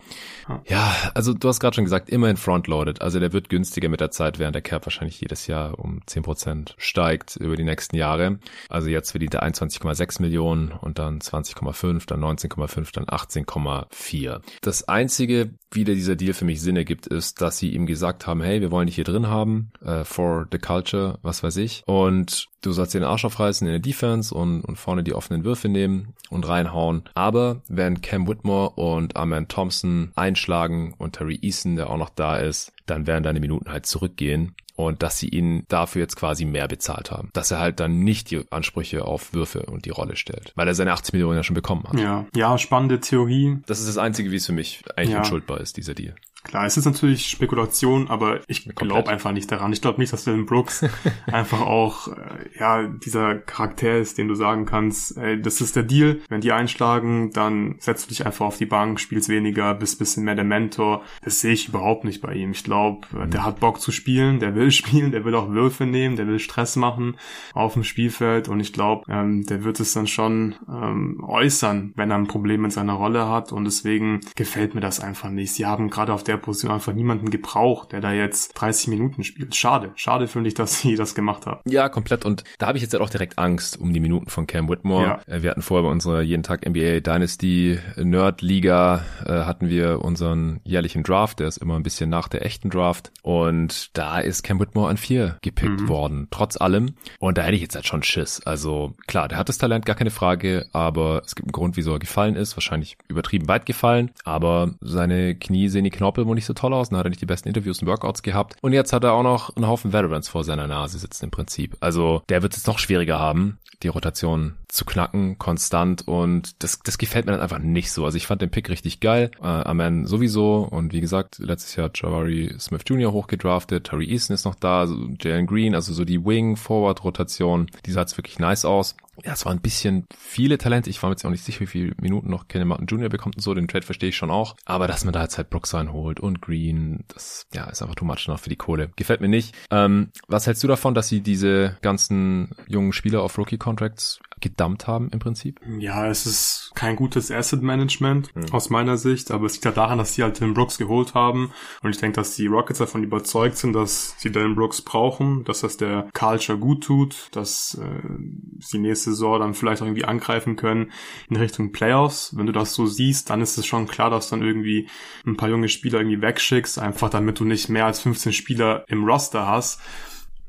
Ja, also du hast gerade schon gesagt, immerhin frontloaded. Also der wird günstiger mit der Zeit, während der Cap wahrscheinlich jedes Jahr um 10% steigt über die nächsten Jahre. Also jetzt verdient er 21,6 Millionen und dann 20,5, dann 19,5, dann 18,4. Das einzige, wie dieser Deal für mich Sinn ergibt, ist, dass sie ihm gesagt haben, hey, wir wollen dich hier drin haben, uh, for the culture, was weiß ich. Und du sollst den Arsch aufreißen in der Defense und, und vorne die offenen Würfe nehmen und reinhauen. Aber wenn Cam Whitmore und Arman Thompson einschlagen und Terry Eason, der auch noch da ist, dann werden deine Minuten halt zurückgehen und dass sie ihn dafür jetzt quasi mehr bezahlt haben. Dass er halt dann nicht die Ansprüche auf Würfe und die Rolle stellt, weil er seine 80 Millionen ja schon bekommen hat. Ja, ja, spannende Theorie. Das ist das Einzige, wie es für mich eigentlich ja. unschuldbar ist, dieser Deal. Klar, es ist natürlich Spekulation, aber ich glaube einfach nicht daran. Ich glaube nicht, dass Dylan Brooks einfach auch äh, ja dieser Charakter ist, den du sagen kannst, ey, das ist der Deal. Wenn die einschlagen, dann setzt du dich einfach auf die Bank, spielst weniger, bist bisschen mehr der Mentor. Das sehe ich überhaupt nicht bei ihm. Ich glaube, mhm. der hat Bock zu spielen, der will spielen, der will auch Würfe nehmen, der will Stress machen auf dem Spielfeld und ich glaube, ähm, der wird es dann schon ähm, äußern, wenn er ein Problem mit seiner Rolle hat und deswegen gefällt mir das einfach nicht. Sie haben gerade auf der Position einfach niemanden gebraucht, der da jetzt 30 Minuten spielt. Schade. Schade finde ich, dass sie das gemacht haben. Ja, komplett. Und da habe ich jetzt halt auch direkt Angst um die Minuten von Cam Whitmore. Ja. Äh, wir hatten vorher bei unserer jeden Tag NBA Dynasty Nerd Liga äh, hatten wir unseren jährlichen Draft. Der ist immer ein bisschen nach der echten Draft. Und da ist Cam Whitmore an vier gepickt mhm. worden. Trotz allem. Und da hätte ich jetzt halt schon Schiss. Also klar, der hat das Talent, gar keine Frage. Aber es gibt einen Grund, wieso er gefallen ist. Wahrscheinlich übertrieben weit gefallen. Aber seine Knie sehen die Knorpel wohl nicht so toll aus. Dann hat er nicht die besten Interviews und Workouts gehabt. Und jetzt hat er auch noch einen Haufen Veterans vor seiner Nase sitzen im Prinzip. Also der wird es noch schwieriger haben, die Rotation zu knacken, konstant. Und das, das gefällt mir dann einfach nicht so. Also ich fand den Pick richtig geil. Äh, Amen sowieso. Und wie gesagt, letztes Jahr Jabari Smith Jr. hochgedraftet. Terry Easton ist noch da. Also Jalen Green, also so die Wing-Forward-Rotation. Die sah jetzt wirklich nice aus ja, es war ein bisschen viele Talente. Ich war mir jetzt auch nicht sicher, wie viele Minuten noch Kenny Martin Jr. bekommt und so. Den Trade verstehe ich schon auch. Aber dass man da jetzt halt Brooks reinholt und Green, das ja ist einfach too much noch für die Kohle. Gefällt mir nicht. Ähm, was hältst du davon, dass sie diese ganzen jungen Spieler auf Rookie-Contracts gedumpt haben im Prinzip? Ja, es ist kein gutes Asset Management mhm. aus meiner Sicht, aber es liegt ja daran, dass sie halt Dylan Brooks geholt haben und ich denke, dass die Rockets davon überzeugt sind, dass sie Dylan Brooks brauchen, dass das der Culture gut tut, dass äh, sie nächste Saison dann vielleicht auch irgendwie angreifen können in Richtung Playoffs. Wenn du das so siehst, dann ist es schon klar, dass du dann irgendwie ein paar junge Spieler irgendwie wegschickst, einfach damit du nicht mehr als 15 Spieler im Roster hast.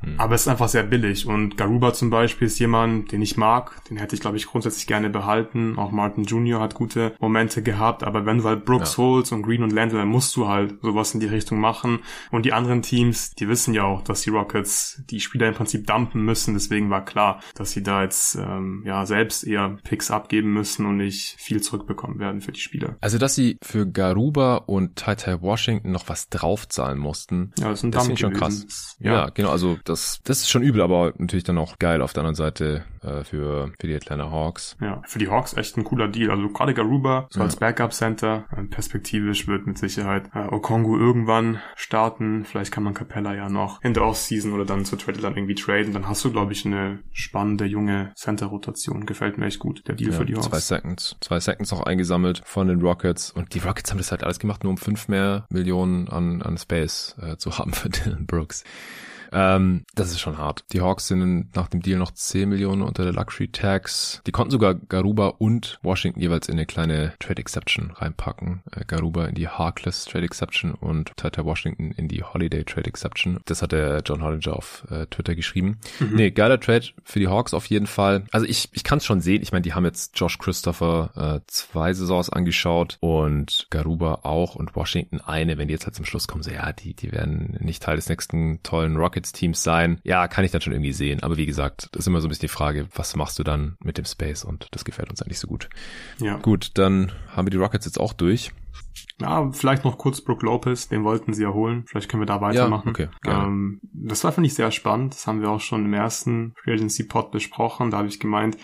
Hm. Aber es ist einfach sehr billig. Und Garuba zum Beispiel ist jemand, den ich mag. Den hätte ich, glaube ich, grundsätzlich gerne behalten. Auch Martin Jr. hat gute Momente gehabt. Aber wenn du halt Brooks ja. holst und Green und Landell, dann musst du halt sowas in die Richtung machen. Und die anderen Teams, die wissen ja auch, dass die Rockets die Spieler im Prinzip dumpen müssen. Deswegen war klar, dass sie da jetzt ähm, ja selbst eher Picks abgeben müssen und nicht viel zurückbekommen werden für die Spieler. Also, dass sie für Garuba und Tai Tai Washington noch was draufzahlen mussten, ja, das, ist ein das finde ich schon krass. Ja. ja, genau. Also das, das ist schon übel, aber natürlich dann auch geil auf der anderen Seite äh, für, für die Atlanta Hawks. Ja, für die Hawks echt ein cooler Deal. Also gerade Garuba, so ja. als Backup-Center, äh, perspektivisch wird mit Sicherheit äh, Okongu irgendwann starten. Vielleicht kann man Capella ja noch in der Offseason oder dann zur Trade dann irgendwie traden. Dann hast du, glaube ich, eine spannende junge Center-Rotation. Gefällt mir echt gut, der Deal ja, für die Hawks. Zwei Seconds. Zwei Seconds auch eingesammelt von den Rockets. Und die Rockets haben das halt alles gemacht, nur um fünf mehr Millionen an, an Space äh, zu haben für Dylan Brooks. Ähm, das ist schon hart. Die Hawks sind nach dem Deal noch 10 Millionen unter der Luxury Tax. Die konnten sogar Garuba und Washington jeweils in eine kleine Trade Exception reinpacken. Äh, Garuba in die Harkless Trade Exception und Tata Washington in die Holiday Trade Exception. Das hat der John Hollinger auf äh, Twitter geschrieben. Mhm. Nee, geiler Trade für die Hawks auf jeden Fall. Also ich, ich kann es schon sehen. Ich meine, die haben jetzt Josh Christopher äh, zwei Saisons angeschaut und Garuba auch und Washington eine. Wenn die jetzt halt zum Schluss kommen, so ja, die, die werden nicht Teil des nächsten tollen Rockets-Teams sein. Ja, kann ich dann schon irgendwie sehen. Aber wie gesagt, das ist immer so ein bisschen die Frage, was machst du dann mit dem Space? Und das gefällt uns eigentlich so gut. Ja. Gut, dann haben wir die Rockets jetzt auch durch. Ja, vielleicht noch kurz Brook Lopez, den wollten sie ja holen. Vielleicht können wir da weitermachen. Ja, okay, ähm, das war, finde ich, sehr spannend. Das haben wir auch schon im ersten Free Agency Pod besprochen. Da habe ich gemeint,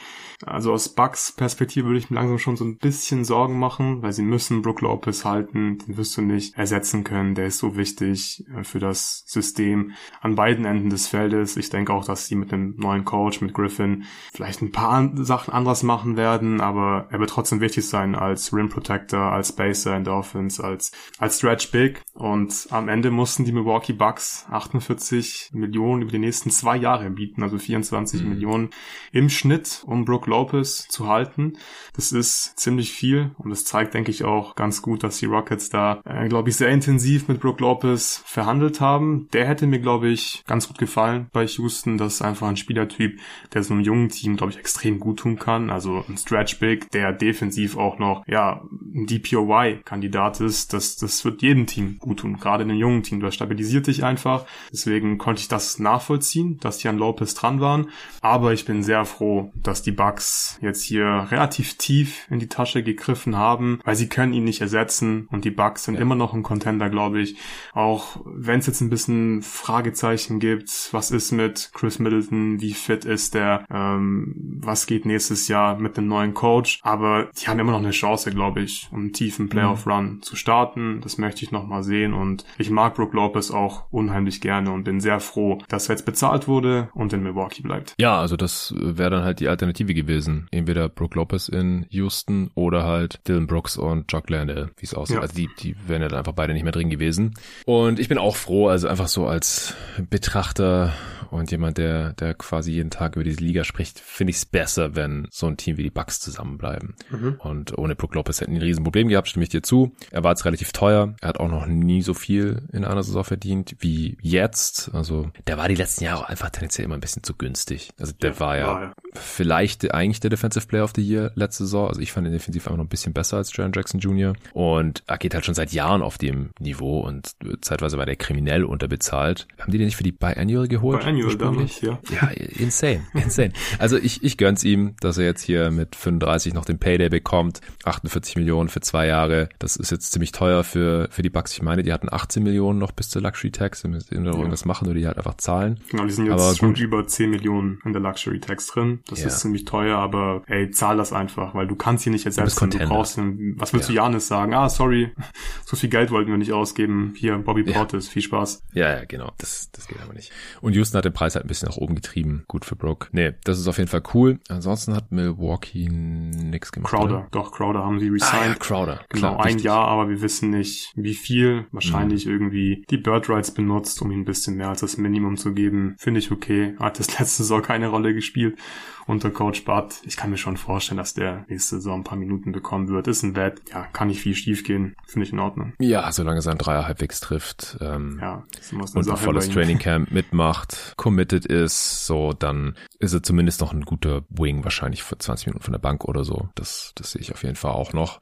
also aus Bucks Perspektive würde ich mir langsam schon so ein bisschen Sorgen machen, weil sie müssen Brook Lopez halten. Den wirst du nicht ersetzen können. Der ist so wichtig äh, für das System an beiden Enden des Feldes. Ich denke auch, dass sie mit dem neuen Coach, mit Griffin, vielleicht ein paar Sachen anders machen werden, aber er wird trotzdem wichtig sein als Rim Protector, als Spacer in der Offense, als, als Stretch Big. Und am Ende mussten die Milwaukee Bucks 48 Millionen über die nächsten zwei Jahre bieten, also 24 mhm. Millionen im Schnitt, um Brook Lopez zu halten. Das ist ziemlich viel und das zeigt, denke ich, auch ganz gut, dass die Rockets da, äh, glaube ich, sehr intensiv mit Brook Lopez verhandelt haben. Der hätte mir, glaube ich, ganz gut gefallen bei Houston. Das ist einfach ein Spielertyp, der so einem jungen Team, glaube ich, extrem gut tun kann. Also ein Stretch Big, der defensiv auch noch, ja, ein DPOY-Kandidat ist. Das, das wird jedem Team gut tun, gerade in einem jungen Team. Das stabilisiert dich einfach. Deswegen konnte ich das nachvollziehen, dass die an Lopez dran waren. Aber ich bin sehr froh, dass die Bugs Bucks jetzt hier relativ tief in die Tasche gegriffen haben, weil sie können ihn nicht ersetzen und die Bucks sind ja. immer noch ein Contender, glaube ich. Auch wenn es jetzt ein bisschen Fragezeichen gibt, was ist mit Chris Middleton, wie fit ist der, ähm, was geht nächstes Jahr mit dem neuen Coach, aber die haben immer noch eine Chance, glaube ich, um einen tiefen Playoff-Run mhm. zu starten. Das möchte ich noch mal sehen und ich mag Brook Lopez auch unheimlich gerne und bin sehr froh, dass er jetzt bezahlt wurde und in Milwaukee bleibt. Ja, also das wäre dann halt die Alternative gewesen gewesen. Entweder Brooke Lopez in Houston oder halt Dylan Brooks und Chuck Landell, wie es aussieht. Ja. Also die, die wären ja dann einfach beide nicht mehr drin gewesen. Und ich bin auch froh, also einfach so als Betrachter und jemand, der, der quasi jeden Tag über diese Liga spricht, finde ich es besser, wenn so ein Team wie die Bucks zusammenbleiben. Mhm. Und ohne Brooke Lopez hätten die ein Riesenproblem gehabt, stimme ich dir zu. Er war jetzt relativ teuer. Er hat auch noch nie so viel in einer Saison verdient wie jetzt. Also der war die letzten Jahre einfach tendenziell immer ein bisschen zu günstig. Also der ja, war ja, war ja vielleicht eigentlich der Defensive Player of the Year letzte Saison. Also ich fand ihn defensiv einfach noch ein bisschen besser als Jaron Jackson Jr. Und er geht halt schon seit Jahren auf dem Niveau und zeitweise war der kriminell unterbezahlt. Haben die den nicht für die Biannual geholt? Biannual damals, ja. Ja, insane, insane. Also ich, ich gönn's ihm, dass er jetzt hier mit 35 noch den Payday bekommt. 48 Millionen für zwei Jahre. Das ist jetzt ziemlich teuer für, für die Bucks. Ich meine, die hatten 18 Millionen noch bis zur Luxury Tax. Die müssen ja. irgendwas machen oder die halt einfach zahlen. Genau, die sind jetzt Aber schon gut. über 10 Millionen in der Luxury Tax drin. Das ja. ist ziemlich teuer, aber ey, zahl das einfach, weil du kannst hier nicht ersetzen. Du, du brauchst einen, was willst ja. du Janis sagen? Ah, sorry, so viel Geld wollten wir nicht ausgeben. Hier, Bobby Portis, viel Spaß. Ja, ja, genau. Das, das geht aber nicht. Und Houston hat den Preis halt ein bisschen nach oben getrieben. Gut für Brook. Nee, das ist auf jeden Fall cool. Ansonsten hat Milwaukee nix gemacht. Crowder, oder? doch, Crowder haben sie resigned. Ah, ja, Crowder. Genau, Klar, ein richtig. Jahr, aber wir wissen nicht, wie viel. Wahrscheinlich mhm. irgendwie die Bird Rights benutzt, um ihm ein bisschen mehr als das Minimum zu geben. Finde ich okay. Hat das letzte Saison keine Rolle gespielt unter Coach Bart. Ich kann mir schon vorstellen, dass der nächste Saison ein paar Minuten bekommen wird. Ist ein Wett. Ja, kann nicht viel schief gehen. Finde ich in Ordnung. Ja, solange sein Dreier halbwegs trifft. Ähm, ja, das muss eine und ein volles Training Camp mitmacht, committed ist, so, dann ist er zumindest noch ein guter Wing, wahrscheinlich für 20 Minuten von der Bank oder so. Das, das sehe ich auf jeden Fall auch noch.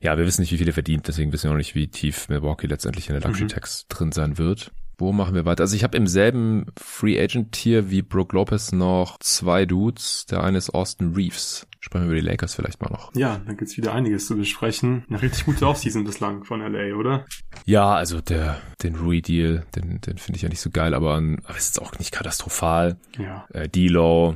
Ja, wir wissen nicht, wie viel er verdient, deswegen wissen wir noch nicht, wie tief Milwaukee letztendlich in der Luxury Tax mhm. drin sein wird. Wo machen wir weiter? Also ich habe im selben Free Agent Tier wie Brooke Lopez noch zwei Dudes. Der eine ist Austin Reeves. Sprechen wir über die Lakers vielleicht mal noch. Ja, da gibt's wieder einiges zu besprechen. Eine richtig gute Offseason bislang von LA, oder? Ja, also der, den Rui-Deal, den, den finde ich ja nicht so geil, aber, aber ist jetzt auch nicht katastrophal. Ja. Äh, D-Low,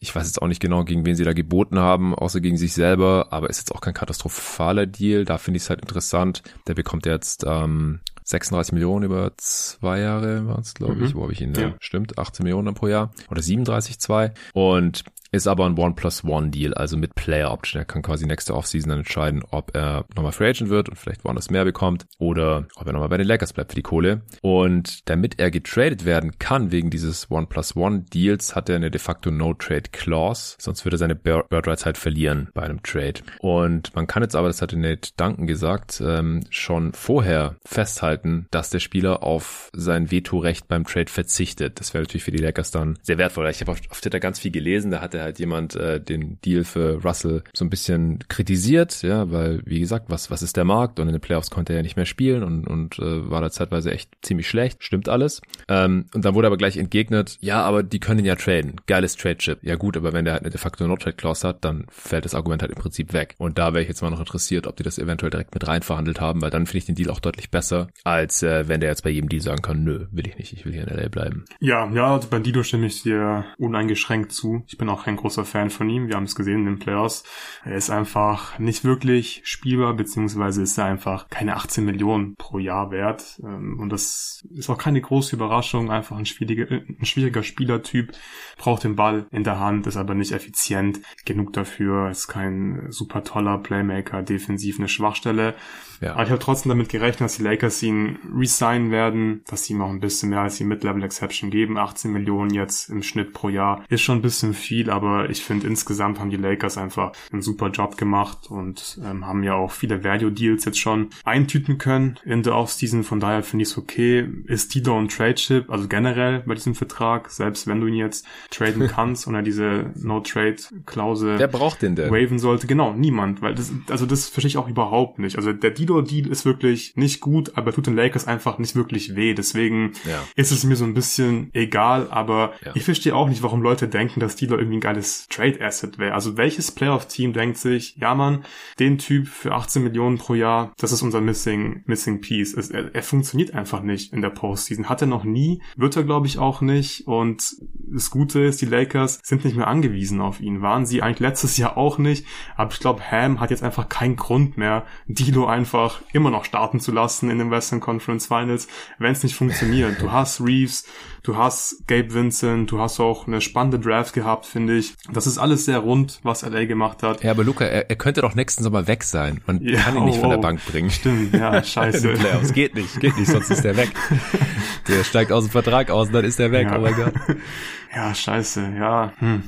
ich weiß jetzt auch nicht genau, gegen wen sie da geboten haben, außer gegen sich selber, aber ist jetzt auch kein katastrophaler Deal. Da finde ich es halt interessant. Der bekommt jetzt ähm, 36 Millionen über zwei Jahre waren es, glaube ich. Mhm. Wo habe ich ihn? Ja. Stimmt, 18 Millionen pro Jahr oder 37,2. Und ist aber ein One-Plus-One-Deal, also mit Player Option. Er kann quasi nächste Offseason dann entscheiden, ob er nochmal Free Agent wird und vielleicht woanders mehr bekommt oder ob er nochmal bei den Lakers bleibt für die Kohle. Und damit er getradet werden kann wegen dieses One-Plus-One-Deals, hat er eine de facto No-Trade-Clause, sonst würde er seine Bird Rights halt verlieren bei einem Trade. Und man kann jetzt aber, das hatte Nate Duncan gesagt, ähm, schon vorher festhalten, dass der Spieler auf sein Vetorecht beim Trade verzichtet. Das wäre natürlich für die Lakers dann sehr wertvoll. Ich habe auf, Twitter ganz viel gelesen, da hatte halt jemand äh, den Deal für Russell so ein bisschen kritisiert, ja, weil, wie gesagt, was, was ist der Markt? Und in den Playoffs konnte er ja nicht mehr spielen und, und äh, war da zeitweise echt ziemlich schlecht. Stimmt alles. Ähm, und dann wurde aber gleich entgegnet, ja, aber die können ja traden. Geiles Trade-Chip. Ja gut, aber wenn der halt eine de facto No-Trade-Clause hat, dann fällt das Argument halt im Prinzip weg. Und da wäre ich jetzt mal noch interessiert, ob die das eventuell direkt mit rein verhandelt haben, weil dann finde ich den Deal auch deutlich besser, als äh, wenn der jetzt bei jedem Deal sagen kann, nö, will ich nicht, ich will hier in LA bleiben. Ja, ja, also bei Dido stimme ich dir uneingeschränkt zu. Ich bin auch kein großer Fan von ihm. Wir haben es gesehen in den Playoffs. Er ist einfach nicht wirklich spielbar, beziehungsweise ist er einfach keine 18 Millionen pro Jahr wert. Ähm, und das ist auch keine große Überraschung. Einfach ein schwieriger, ein schwieriger Spielertyp, braucht den Ball in der Hand, ist aber nicht effizient genug dafür, ist kein super toller Playmaker, defensiv eine Schwachstelle. Ja. Aber ich habe trotzdem damit gerechnet, dass die Lakers ihn resignen werden, dass sie ihm auch ein bisschen mehr als die Mid-Level-Exception geben. 18 Millionen jetzt im Schnitt pro Jahr ist schon ein bisschen viel, aber ich finde insgesamt haben die Lakers einfach einen super Job gemacht und ähm, haben ja auch viele Value-Deals jetzt schon eintüten können in der Offseason. Von daher finde ich es okay. Ist Tito ein Trade-Chip, also generell bei diesem Vertrag, selbst wenn du ihn jetzt traden kannst und er diese No-Trade-Klausel Wer braucht den denn? waven sollte. Genau, niemand, weil das, also das verstehe ich auch überhaupt nicht. Also der Dido-Deal ist wirklich nicht gut, aber tut den Lakers einfach nicht wirklich weh. Deswegen Ja. ist es mir so ein bisschen egal, aber Ja. ich verstehe auch nicht, warum Leute denken, dass Dido irgendwie ein geiles Trade-Asset wäre. Also welches Playoff-Team denkt sich, ja man, den Typ für 18 Millionen pro Jahr, das ist unser Missing, Missing Piece. Es, er, er funktioniert einfach nicht in der Postseason. Hat er noch nie, wird er glaube ich auch nicht. Und das Gute ist, die Lakers sind nicht mehr angewiesen auf ihn. Waren sie eigentlich letztes Jahr auch nicht. Aber ich glaube, Ham hat jetzt einfach keinen Grund mehr, Dilo einfach immer noch starten zu lassen in den Western Conference Finals, wenn es nicht funktioniert. Du hast Reeves, du hast Gabe Vincent, du hast auch eine spannende Draft gehabt, finde ich. Das ist alles sehr rund, was LA gemacht hat. Ja, aber Luca, er, er könnte doch nächsten Sommer weg sein. Man Ja, kann ihn nicht oh, von der oh. Bank bringen. Stimmt, ja, scheiße. Playoffs. Geht nicht, geht nicht, sonst ist er weg. Der steigt aus dem Vertrag aus und dann ist er weg. Ja. Oh mein Gott. Ja, scheiße, ja. Hm.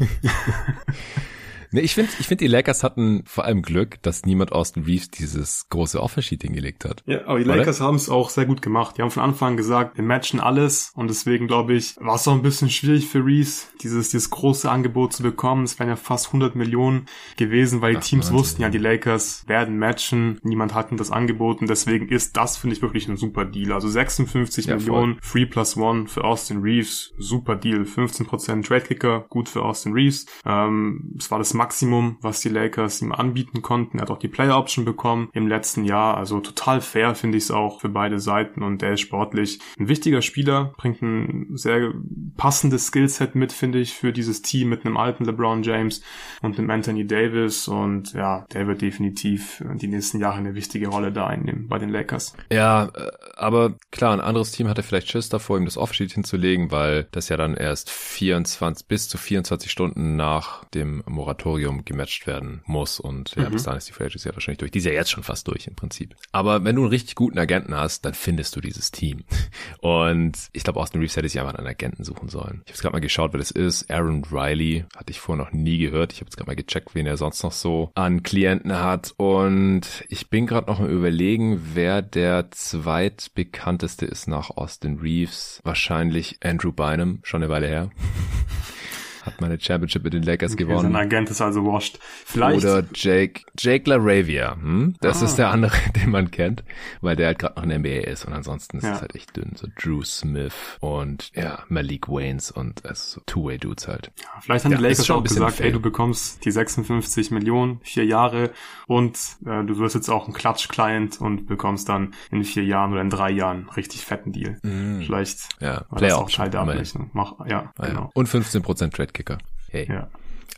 Nee, ich finde, ich finde, die Lakers hatten vor allem Glück, dass niemand Austin Reeves dieses große Offersheet hingelegt hat. Ja, aber die Oder? Lakers haben es auch sehr gut gemacht. Die haben von Anfang an gesagt, wir matchen alles und deswegen glaube ich, war es auch ein bisschen schwierig für Reeves, dieses, dieses große Angebot zu bekommen. Es wären ja fast 100 Millionen gewesen, weil die Ach, Teams Wahnsinn, wussten ja, die Lakers werden matchen. Niemand hat ihnen das angeboten. Deswegen ist das, finde ich, wirklich ein super Deal. Also 56 Ja, Millionen, Free plus One für Austin Reeves. Super Deal. 15% Trade Kicker, gut für Austin Reeves. Ähm, es war das Maximum, was die Lakers ihm anbieten konnten. Er hat auch die Player Option bekommen im letzten Jahr. Also total fair finde ich es auch für beide Seiten und der ist sportlich ein wichtiger Spieler, bringt ein sehr passendes Skillset mit, finde ich, für dieses Team mit einem alten LeBron James und einem Anthony Davis und ja, der wird definitiv die nächsten Jahre eine wichtige Rolle da einnehmen bei den Lakers. Ja, äh, aber klar, ein anderes Team hatte vielleicht Schiss davor, ihm das Offsheet hinzulegen, weil das ja dann erst 24 bis zu 24 Stunden nach dem Moratorium gematcht werden muss und ja, Mhm. bis dahin ist die Free Agency ja wahrscheinlich durch. Die ist ja jetzt schon fast durch im Prinzip. Aber wenn du einen richtig guten Agenten hast, dann findest du dieses Team. Und ich glaube, Austin Reeves hätte sich einfach einen Agenten suchen sollen. Ich habe jetzt gerade mal geschaut, wer das ist. Aaron Riley hatte ich vorher noch nie gehört. Ich habe jetzt gerade mal gecheckt, wen er sonst noch so an Klienten hat. Und ich bin gerade noch am überlegen, wer der zweitbekannteste ist nach Austin Reeves. Wahrscheinlich Andrew Bynum, schon eine Weile her. Hat meine Championship mit den Lakers Okay, gewonnen. Sein Agent ist also washed. Vielleicht Oder Jake, Jake LaRavia. Hm? Das Ah. ist der andere, den man kennt, weil der halt gerade noch in der NBA ist und ansonsten ist Ja. es halt echt dünn. So Drew Smith und ja, Malik Waynes und also so Two-Way-Dudes halt. Vielleicht haben Ja, die Lakers auch gesagt, ey, du bekommst die 56 Millionen, vier Jahre und äh, du wirst jetzt auch ein Klatsch-Client und bekommst dann in vier Jahren oder in drei Jahren einen richtig fetten Deal. Vielleicht Ja, war das auch Teil der. Abrechnung. Mach, ja, Ah, genau. ja. Und 15% Trade-Kicker. Hey. Ja.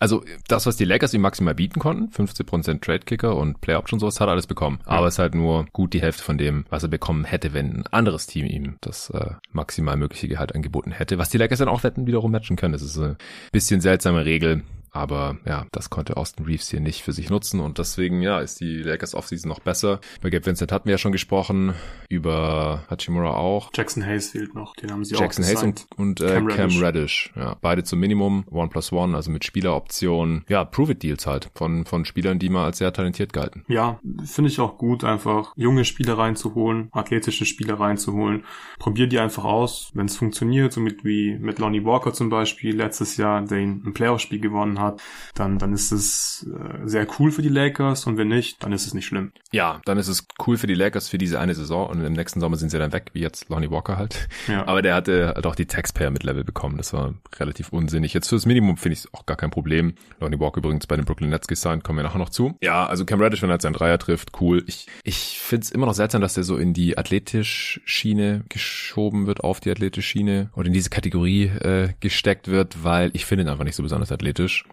also das, was die Lakers ihm maximal bieten konnten, 15% Trade-Kicker und Play-Option sowas, hat er alles bekommen. Ja. Aber es ist halt nur gut die Hälfte von dem, was er bekommen hätte, wenn ein anderes Team ihm das äh, maximal mögliche Gehalt angeboten hätte, was die Lakers dann auch wetten wiederum matchen können. Das ist eine bisschen seltsame Regel. Aber ja, das konnte Austin Reeves hier nicht für sich nutzen und deswegen, ja, ist die Lakers Offseason noch besser. Bei Gabe Vincent hatten wir ja schon gesprochen, über Hachimura auch. Jackson Hayes fehlt noch, den haben sie Jackson auch Hayes und, und äh, Cam, Reddish. Cam Reddish. Ja, beide zum Minimum, One plus One, also mit Spieleroption. Ja, Prove-It-Deals halt von, von Spielern, die mal als sehr talentiert galten. Ja, finde ich auch gut, einfach junge Spieler reinzuholen, athletische Spieler reinzuholen. Probier die einfach aus, wenn es funktioniert, so mit wie mit Lonnie Walker zum Beispiel letztes Jahr, der ein Playoff-Spiel gewonnen hat hat, dann, dann ist es äh, sehr cool für die Lakers und wenn nicht, dann ist es nicht schlimm. Ja, dann ist es cool für die Lakers für diese eine Saison und im nächsten Sommer sind sie dann weg, wie jetzt Lonnie Walker halt. Ja. Aber der hatte halt auch die Taxpayer mit Level bekommen. Das war relativ unsinnig. Jetzt fürs Minimum finde ich es auch gar kein Problem. Lonnie Walker übrigens bei den Brooklyn Nets gesigned, kommen wir nachher noch zu. Ja, also Cam Reddish, wenn er jetzt seinen Dreier trifft, cool. Ich, ich finde es immer noch seltsam, dass der so in die athletisch Schiene geschoben wird, auf die athletisch Schiene oder in diese Kategorie äh, gesteckt wird, weil ich finde ihn einfach nicht so besonders athletisch.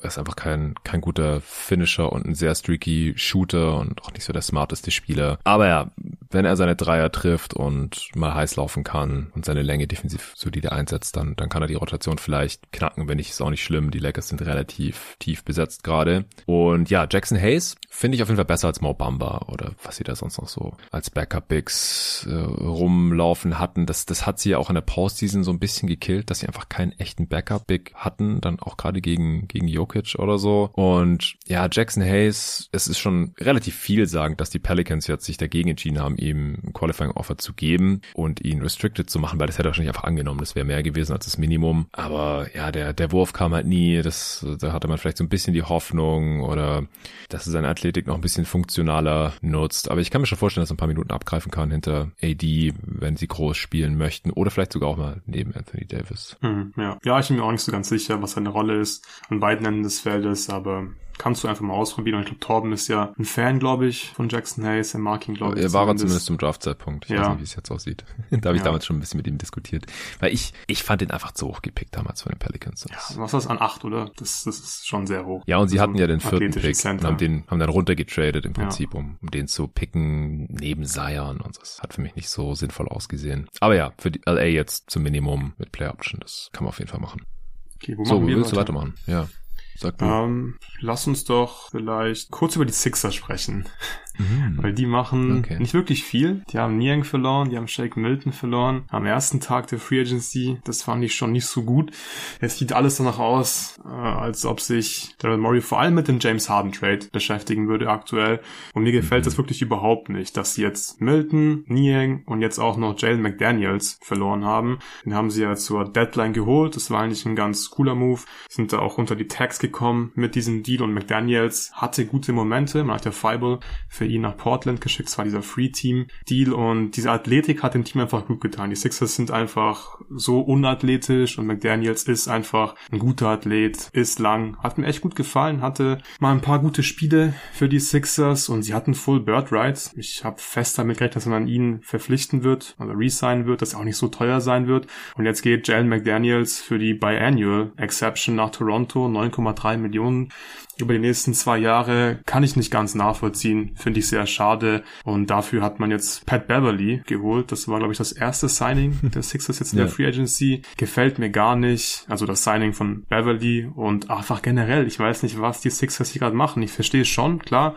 Er ist einfach kein, kein guter Finisher und ein sehr streaky Shooter und auch nicht so der smarteste Spieler. Aber ja, wenn er seine Dreier trifft und mal heiß laufen kann und seine Länge defensiv solide einsetzt, dann, dann kann er die Rotation vielleicht knacken. Wenn nicht, ist auch nicht schlimm. Die Lakers sind relativ tief besetzt gerade. Und ja, Jackson Hayes finde ich auf jeden Fall besser als Mo Bamba oder was sie da sonst noch so als Backup-Bigs äh, rumlaufen hatten. Das, das hat sie ja auch in der Postseason so ein bisschen gekillt, dass sie einfach keinen echten Backup-Big hatten, dann auch gerade gegen, gegen Jokic oder so. Und ja, Jackson Hayes, es ist schon relativ vielsagend, dass die Pelicans jetzt sich dagegen entschieden haben, ihm ein Qualifying Offer zu geben und ihn restricted zu machen, weil das hätte er wahrscheinlich einfach angenommen. Das wäre mehr gewesen als das Minimum. Aber ja, der, der Wurf kam halt nie. Das, da hatte man vielleicht so ein bisschen die Hoffnung oder dass er seine Athletik noch ein bisschen funktionaler nutzt. Aber ich kann mir schon vorstellen, dass er ein paar Minuten abgreifen kann hinter AD, wenn sie groß spielen möchten oder vielleicht sogar auch mal neben Anthony Davis. Hm, ja. ja, ich bin mir auch nicht so ganz sicher, was seine Rolle ist an beiden Enden des Feldes, aber kannst du einfach mal ausprobieren. Und ich glaube, Torben ist ja ein Fan, glaube ich, von Jackson Hayes. Er mag ihn, glaube ich. Er war zumindest. zumindest zum Draftzeitpunkt. Ich ja. weiß nicht, wie es jetzt aussieht. da habe ich ja. damals schon ein bisschen mit ihm diskutiert. Weil ich, ich fand ihn einfach zu hoch gepickt damals von den Pelicans. Ja, was war das an acht, oder? Das, das ist schon sehr hoch. Ja, und sie also hatten ja den vierten Pick Center. und haben den, haben dann runtergetradet im Prinzip, ja. um, um den zu picken neben Zion und das hat für mich nicht so sinnvoll ausgesehen. Aber ja, für die LA jetzt zum Minimum mit Play Option, das kann man auf jeden Fall machen. Okay, wo so, wo willst weiter? du weitermachen? Ja. Sag mal. Ähm, lass uns doch vielleicht kurz über die Sixers sprechen. Mhm. Weil die machen okay. nicht wirklich viel. Die haben Niang verloren, die haben Shake Milton verloren. Am ersten Tag der Free Agency, das fand ich schon nicht so gut. Es sieht alles danach aus, äh, als ob sich Daryl Morey vor allem mit dem James Harden Trade beschäftigen würde aktuell. Und mir gefällt mhm. das wirklich überhaupt nicht, dass sie jetzt Milton, Niang und jetzt auch noch Jalen McDaniels verloren haben. Den haben sie ja zur Deadline geholt. Das war eigentlich ein ganz cooler Move. Sind da auch unter die Tags gekommen mit diesem Deal und McDaniels hatte gute Momente. Man hat ja Fiber für ihn nach Portland geschickt. Es war dieser Free-Team-Deal und diese Athletik hat dem Team einfach gut getan. Die Sixers sind einfach so unathletisch und McDaniels ist einfach ein guter Athlet, ist lang. Hat mir echt gut gefallen, hatte mal ein paar gute Spiele für die Sixers und sie hatten Full Bird Rights. Ich habe fest damit gerechnet, dass man ihn verpflichten wird oder resignen wird, dass er auch nicht so teuer sein wird. Und jetzt geht Jalen McDaniels für die Biannual Exception nach Toronto, 9,3 Millionen über die nächsten zwei Jahre kann ich nicht ganz nachvollziehen. Finde ich sehr schade. Und dafür hat man jetzt Pat Beverly geholt. Das war, glaube ich, das erste Signing der Sixers jetzt in ja. der Free Agency. Gefällt mir gar nicht. Also das Signing von Beverly und einfach generell. Ich weiß nicht, was die Sixers hier gerade machen. Ich verstehe es schon, klar.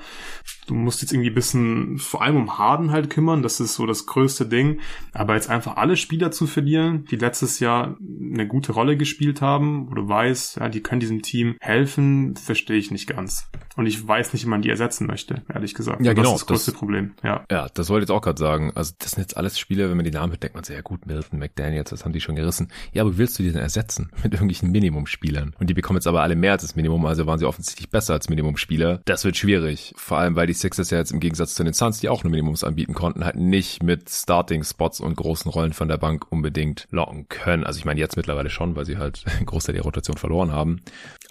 Du musst jetzt irgendwie bisschen vor allem um Harden halt kümmern. Das ist so das größte Ding. Aber jetzt einfach alle Spieler zu verlieren, die letztes Jahr eine gute Rolle gespielt haben, wo du weißt, ja, die können diesem Team helfen, verstehe ich nicht ganz. Und ich weiß nicht, wie man die ersetzen möchte, ehrlich gesagt. Ja, genau. Das ist das größte das, Problem. Ja. ja, das wollte ich jetzt auch gerade sagen. Also das sind jetzt alles Spiele, wenn man die Namen hört, denkt man sehr gut, Milton, McDaniels, das haben die schon gerissen. Ja, aber wie willst du die denn ersetzen? Mit irgendwelchen Minimumspielern. Und die bekommen jetzt aber alle mehr als das Minimum, also waren sie offensichtlich besser als Minimumspieler. Das wird schwierig. Vor allem, weil die Sixers ja jetzt im Gegensatz zu den Suns, die auch nur Minimums anbieten konnten, halt nicht mit Starting-Spots und großen Rollen von der Bank unbedingt locken können. Also ich meine jetzt mittlerweile schon, weil sie halt einen Großteil der Rotation verloren haben.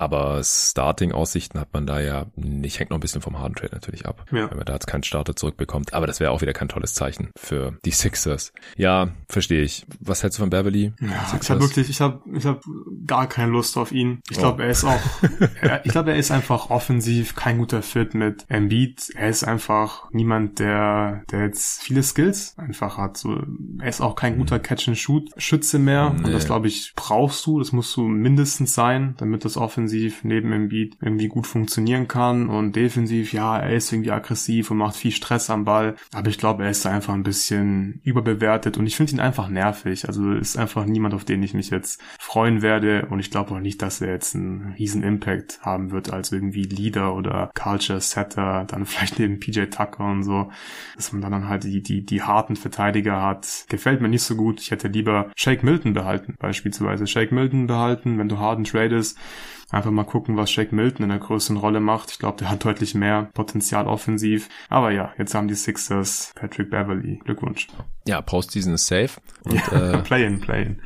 Aber Starting-Aussichten hat man da ja nicht, hängt noch ein bisschen vom Harden Trade natürlich ab. Ja. Wenn man da jetzt keinen Starter zurückbekommt. Aber das wäre auch wieder kein tolles Zeichen für die Sixers. Ja, verstehe ich. Was hältst du von Beverly? Ja, ich habe wirklich, ich habe ich hab gar keine Lust auf ihn. Ich glaube, Oh. er ist auch, er, ich glaube, er ist einfach offensiv kein guter Fit mit Embiid. Er ist einfach niemand, der, der jetzt viele Skills einfach hat. So, er ist auch kein guter Catch-and-Shoot-Schütze mehr. Und das, Nee. glaube ich, brauchst du. Das musst du mindestens sein, damit das offensiv neben Embiid irgendwie gut funktionieren kann. Und defensiv, ja, er ist irgendwie aggressiv und macht viel Stress am Ball. Aber ich glaube, er ist einfach ein bisschen überbewertet und ich finde ihn einfach nervig. Also ist einfach niemand, auf den ich mich jetzt freuen werde. Und ich glaube auch nicht, dass er jetzt einen riesen Impact haben wird als irgendwie Leader oder Culture Setter, dann vielleicht neben PJ Tucker und so, dass man dann halt die, die, die harten Verteidiger hat. Gefällt mir nicht so gut. Ich hätte lieber Shake Milton behalten, beispielsweise. Shake Milton behalten, wenn du Harden tradest. Einfach mal gucken, was Shake Milton in der größeren Rolle macht. Ich glaube, der hat deutlich mehr Potenzial offensiv. Aber ja, jetzt haben die Sixers Patrick Beverly. Glückwunsch. Ja, Postseason ist safe. Und, äh, Play-in, Play-in.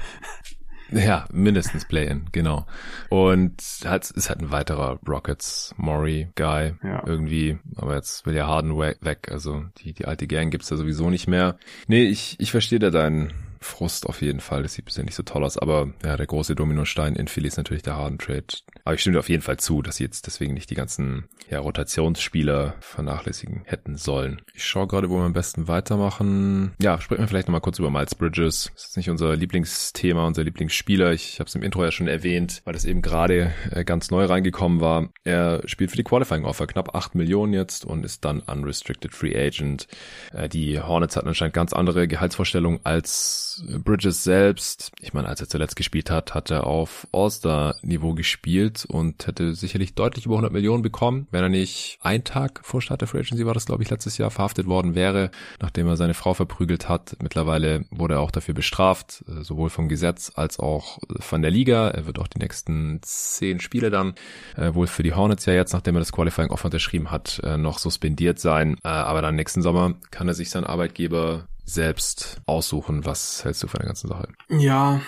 Ja, mindestens Play-In, genau. Und halt, ist halt ein weiterer Rockets, Maury, Guy, Ja. irgendwie. Aber jetzt will ja Harden we- weg, also die, die alte Gang gibt's da sowieso nicht mehr. Nee, ich, ich verstehe da deinen Frust auf jeden Fall. Das sieht bisher nicht so toll aus, aber ja, der große Dominostein in Philly ist natürlich der Harden Trade. Aber ich stimme dir auf jeden Fall zu, dass sie jetzt deswegen nicht die ganzen ja, Rotationsspieler vernachlässigen hätten sollen. Ich schaue gerade, wo wir am besten weitermachen. Ja, sprechen wir vielleicht nochmal kurz über Miles Bridges. Das ist nicht unser Lieblingsthema, unser Lieblingsspieler. Ich habe es im Intro ja schon erwähnt, weil das eben gerade äh, ganz neu reingekommen war. Er spielt für die Qualifying Offer knapp 8 Millionen jetzt und ist dann Unrestricted Free Agent. Äh, die Hornets hatten anscheinend ganz andere Gehaltsvorstellungen als Bridges selbst. Ich meine, als er zuletzt gespielt hat, hat er auf All-Star-Niveau gespielt und hätte sicherlich deutlich über 100 Millionen bekommen, wenn er nicht ein Tag vor Start der Free Agency war das, glaube ich, letztes Jahr verhaftet worden wäre, nachdem er seine Frau verprügelt hat. Mittlerweile wurde er auch dafür bestraft, äh, sowohl vom Gesetz als auch von der Liga. Er wird auch die nächsten zehn Spiele dann äh, wohl für die Hornets ja jetzt, nachdem er das Qualifying Offer unterschrieben hat, äh, noch suspendiert sein. Äh, aber dann nächsten Sommer kann er sich sein Arbeitgeber selbst aussuchen. Was hältst du von der ganzen Sache? Ja,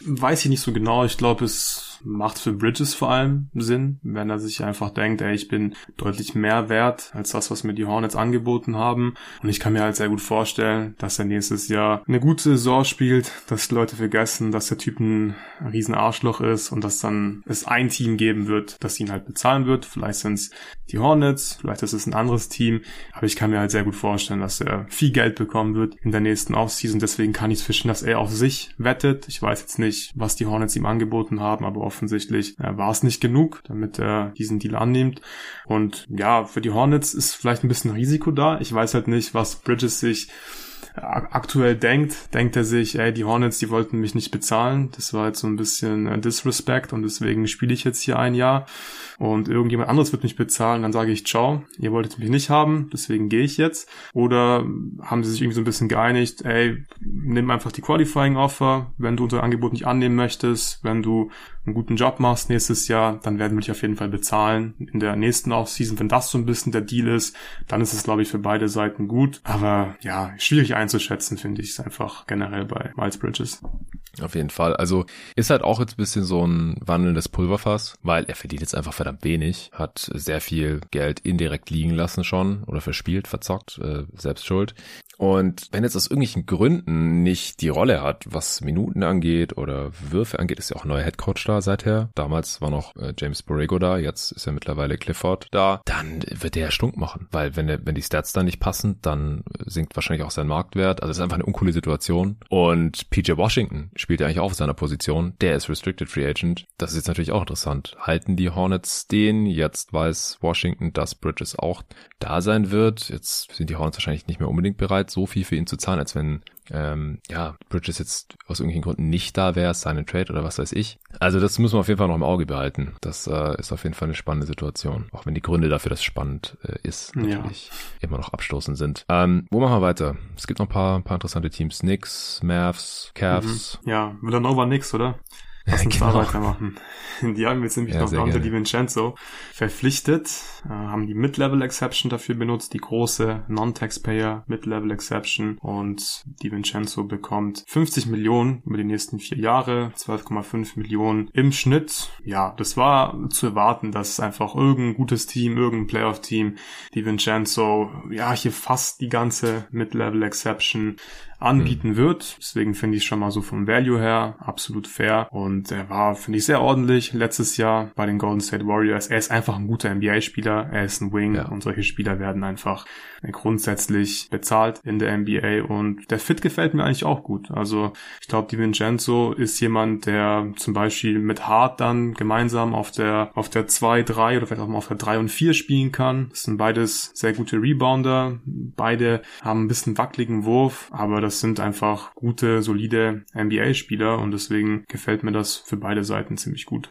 weiß ich nicht so genau. Ich glaube, es macht für Bridges vor allem Sinn, wenn er sich einfach denkt, ey, ich bin deutlich mehr wert als das, was mir die Hornets angeboten haben. Und ich kann mir halt sehr gut vorstellen, dass er nächstes Jahr eine gute Saison spielt, dass Leute vergessen, dass der Typ ein riesen ist und dass dann es ein Team geben wird, das ihn halt bezahlen wird. Vielleicht sind es die Hornets, vielleicht ist es ein anderes Team. Aber ich kann mir halt sehr gut vorstellen, dass er viel Geld bekommen wird in der nächsten Offseason. Deswegen kann ich es fischen, dass er auf sich wettet. Ich weiß jetzt nicht, was die Hornets ihm angeboten haben, aber offensichtlich äh, war es nicht genug, damit er diesen Deal annimmt. Und ja, für die Hornets ist vielleicht ein bisschen Risiko da. Ich weiß halt nicht, was Bridges sich ak- aktuell denkt, denkt er sich, ey, die Hornets, die wollten mich nicht bezahlen. Das war jetzt so ein bisschen äh, Disrespect und deswegen spiele ich jetzt hier ein Jahr und irgendjemand anderes wird mich bezahlen, dann sage ich, ciao, ihr wolltet mich nicht haben, deswegen gehe ich jetzt. Oder haben sie sich irgendwie so ein bisschen geeinigt, ey, nimm einfach die Qualifying Offer, wenn du unser Angebot nicht annehmen möchtest, wenn du einen guten Job machst nächstes Jahr, dann werden wir dich auf jeden Fall bezahlen in der nächsten Offseason. Wenn das so ein bisschen der Deal ist, dann ist es, glaube ich, für beide Seiten gut. Aber ja, schwierig einzuschätzen, finde ich es einfach generell bei Miles Bridges. Auf jeden Fall. Also ist halt auch jetzt ein bisschen so ein wandelndes Pulverfass, weil er verdient jetzt einfach verdammt wenig, hat sehr viel Geld indirekt liegen lassen schon oder verspielt, verzockt, äh, selbst schuld. Und wenn jetzt aus irgendwelchen Gründen nicht die Rolle hat, was Minuten angeht oder Würfe angeht, ist ja auch ein neuer Headcoach da seither. Damals war noch äh, James Borrego da, jetzt ist ja mittlerweile Clifford da. Dann wird der ja stunk machen, weil wenn, wenn die Stats dann nicht passen, dann sinkt wahrscheinlich auch sein Marktwert. Also es ist einfach eine uncoole Situation. Und PJ Washington spielt ja eigentlich auch auf seiner Position. Der ist Restricted Free Agent. Das ist jetzt natürlich auch interessant. Halten die Hornets den? Jetzt weiß Washington, dass Bridges auch da sein wird. Jetzt sind die Hornets wahrscheinlich nicht mehr unbedingt bereit, so viel für ihn zu zahlen, als wenn ähm, ja, Bridges jetzt aus irgendwelchen Gründen nicht da wäre, seine Trade oder was weiß ich. Also das müssen wir auf jeden Fall noch im Auge behalten. Das äh, ist auf jeden Fall eine spannende Situation. Auch wenn die Gründe dafür, dass es spannend äh, ist, Ja. natürlich immer noch abstoßend sind. Ähm, wo machen wir weiter? Es gibt noch ein paar, ein paar interessante Teams. Knicks, Mavs, Cavs. Ja, Villanova nix, oder? Lass uns genau. da weitermachen. Die haben jetzt nämlich Ja, noch Dante. DiVincenzo verpflichtet, äh, haben die Mid-Level Exception dafür benutzt, die große Non-Taxpayer Mid-Level Exception und DiVincenzo bekommt 50 Millionen über die nächsten vier Jahre, 12,5 Millionen im Schnitt. Ja, das war zu erwarten, dass einfach irgendein gutes Team, irgendein Playoff-Team DiVincenzo, ja, hier fast die ganze Mid-Level Anbieten wird. Deswegen finde ich schon mal so vom Value her absolut fair. Und er war, finde ich, sehr ordentlich letztes Jahr bei den Golden State Warriors. Er ist einfach ein guter NBA-Spieler. Er ist ein Wing Ja. und solche Spieler werden einfach grundsätzlich bezahlt in der NBA und der Fit gefällt mir eigentlich auch gut. Also ich glaube, Di Vincenzo ist jemand, der zum Beispiel mit Hart dann gemeinsam auf der auf der 2, 3 oder vielleicht auch mal auf der 3 und 4 spielen kann. Das sind beides sehr gute Rebounder. Beide haben ein bisschen wackeligen Wurf, aber das sind einfach gute, solide NBA-Spieler und deswegen gefällt mir das für beide Seiten ziemlich gut.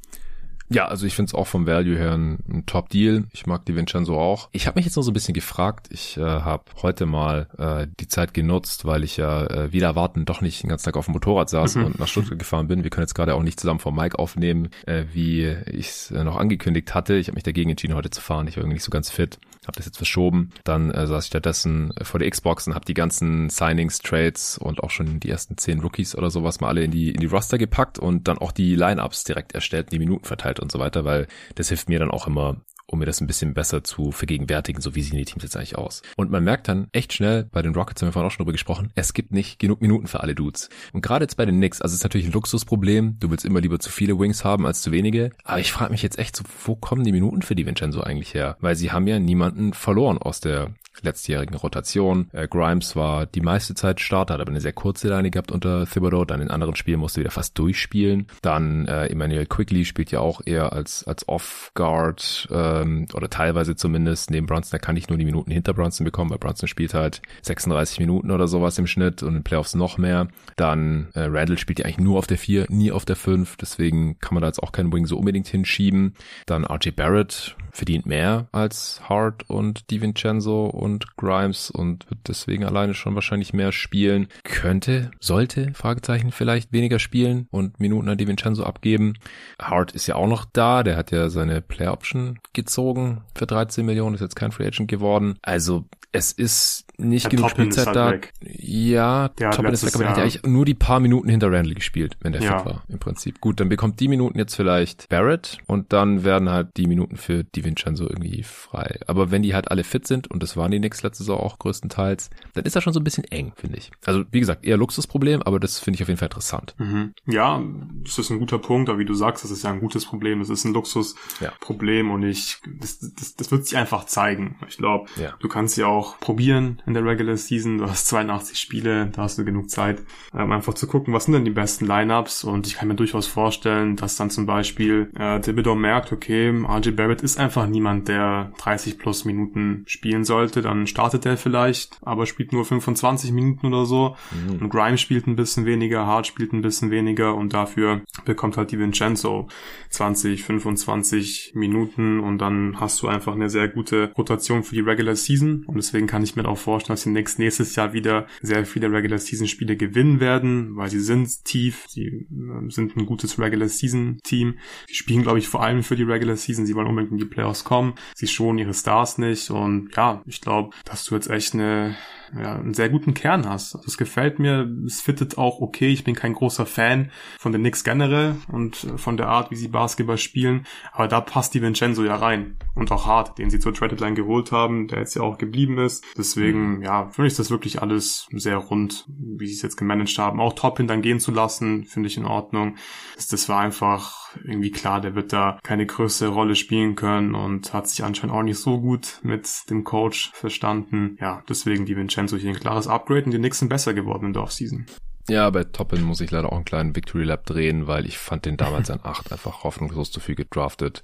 Ja, also ich finde es auch vom Value her ein, ein Top-Deal. Ich mag die Vincenzo auch. Ich habe mich jetzt noch so ein bisschen gefragt. Ich äh, habe heute mal äh, die Zeit genutzt, weil ich ja äh, wieder erwarten doch nicht den ganzen Tag auf dem Motorrad saß Mhm. und nach Stuttgart gefahren bin. Wir können jetzt gerade auch nicht zusammen vom Mike aufnehmen, äh, wie ich es äh, noch angekündigt hatte. Ich habe mich dagegen entschieden, heute zu fahren. Ich war irgendwie nicht so ganz fit. Habe das jetzt verschoben. Dann äh, saß ich stattdessen äh, vor der Xbox und habe die ganzen Signings, Trades und auch schon die ersten zehn Rookies oder sowas mal alle in die in die Roster gepackt und dann auch die Lineups direkt erstellt, die Minuten verteilt und so weiter, weil das hilft mir dann auch immer um mir das ein bisschen besser zu vergegenwärtigen, so wie sehen die Teams jetzt eigentlich aus. Und man merkt dann echt schnell, bei den Rockets haben wir vorhin auch schon drüber gesprochen, es gibt nicht genug Minuten für alle Dudes. Und gerade jetzt bei den Knicks, also es ist natürlich ein Luxusproblem, du willst immer lieber zu viele Wings haben als zu wenige, aber ich frage mich jetzt echt so, wo kommen die Minuten für die Vincenzo eigentlich her? Weil sie haben ja niemanden verloren aus der letztjährigen Rotation. Äh, Grimes war die meiste Zeit Starter, hat aber eine sehr kurze Leine gehabt unter Thibodeau. Dann in anderen Spielen musste wieder fast durchspielen. Dann äh, Emmanuel Quickly spielt ja auch eher als als Off-Guard ähm, oder teilweise zumindest neben Brunson. Da kann ich nur die Minuten hinter Brunson bekommen, weil Brunson spielt halt 36 Minuten oder sowas im Schnitt und in Playoffs noch mehr. Dann äh, Randall spielt ja eigentlich nur auf der 4, nie auf der 5. Deswegen kann man da jetzt auch keinen Wing so unbedingt hinschieben. Dann RJ Barrett verdient mehr als Hart und DiVincenzo und Grimes und wird deswegen alleine schon wahrscheinlich mehr spielen. Könnte, sollte, Fragezeichen, vielleicht weniger spielen und Minuten an DiVincenzo abgeben. Hart ist ja auch noch da, der hat ja seine Player Option gezogen für 13 Millionen, ist jetzt kein Free Agent geworden. Also es ist nicht Der genug Toppin ist Spielzeit halt da. weg. Ja, Der Toppin ist weg, aber der hat ja eigentlich nur die paar Minuten hinter Randall gespielt, wenn der Ja. fit war, im Prinzip. Gut, dann bekommt die Minuten jetzt vielleicht Barrett und dann werden halt die Minuten für DiVincenzo irgendwie frei. Aber wenn die halt alle fit sind, und das waren die Knicks letzte Saison auch größtenteils, dann ist das schon so ein bisschen eng, finde ich. Also, wie gesagt, eher Luxusproblem, aber das finde ich auf jeden Fall interessant. Mhm. Ja, das ist ein guter Punkt, aber wie du sagst, das ist ja ein gutes Problem. Das ist ein Ja. Luxusproblem und ich, das, das, das wird sich einfach zeigen. Ich glaube, Ja. du kannst ja auch probieren in der Regular Season. Du hast 82 Spiele, da hast du genug Zeit, ähm, einfach zu gucken, was sind denn die besten Lineups und ich kann mir durchaus vorstellen, dass dann zum Beispiel äh, Thibodeau merkt, okay, RJ Barrett ist einfach niemand, der 30 plus Minuten spielen sollte. Dann startet er vielleicht, aber spielt nur 25 Minuten oder so. Und Grimes spielt ein bisschen weniger, Hart spielt ein bisschen weniger und dafür bekommt halt die Vincenzo 20, 25 Minuten und dann hast du einfach eine sehr gute Rotation für die Regular Season und deswegen kann ich mir auch vorstellen, dass die Knicks nächstes Jahr wieder sehr viele Regular Season Spiele gewinnen werden, weil sie sind tief, sie äh, sind ein gutes Regular Season Team. Sie spielen, glaube ich, vor allem für die Regular Season, sie wollen unbedingt in die Playoffs kommen, sie schonen ihre Stars nicht. Und ja, ich glaube, dass du jetzt echt eine ja, einen sehr guten Kern hast. Also es gefällt mir, es fittet auch okay. Ich bin kein großer Fan von den Knicks generell und äh, von der Art, wie sie Basketball spielen, aber da passt die Vincenzo ja rein. Und auch Hart, den sie zur Trade Deadline geholt haben, der jetzt ja auch geblieben ist. Deswegen, ja, finde ich das wirklich alles sehr rund, wie sie es jetzt gemanagt haben. Auch Toppin dann gehen zu lassen, finde ich in Ordnung. Das, das war einfach irgendwie klar, der wird da keine größere Rolle spielen können und hat sich anscheinend auch nicht so gut mit dem Coach verstanden. Ja, deswegen die Vincenzo hier ein klares Upgrade und die sind besser geworden in der Offseason. Ja, bei Toppin muss ich leider auch einen kleinen Victory Lap drehen, weil ich fand den damals an 8 einfach hoffnungslos zu viel gedraftet.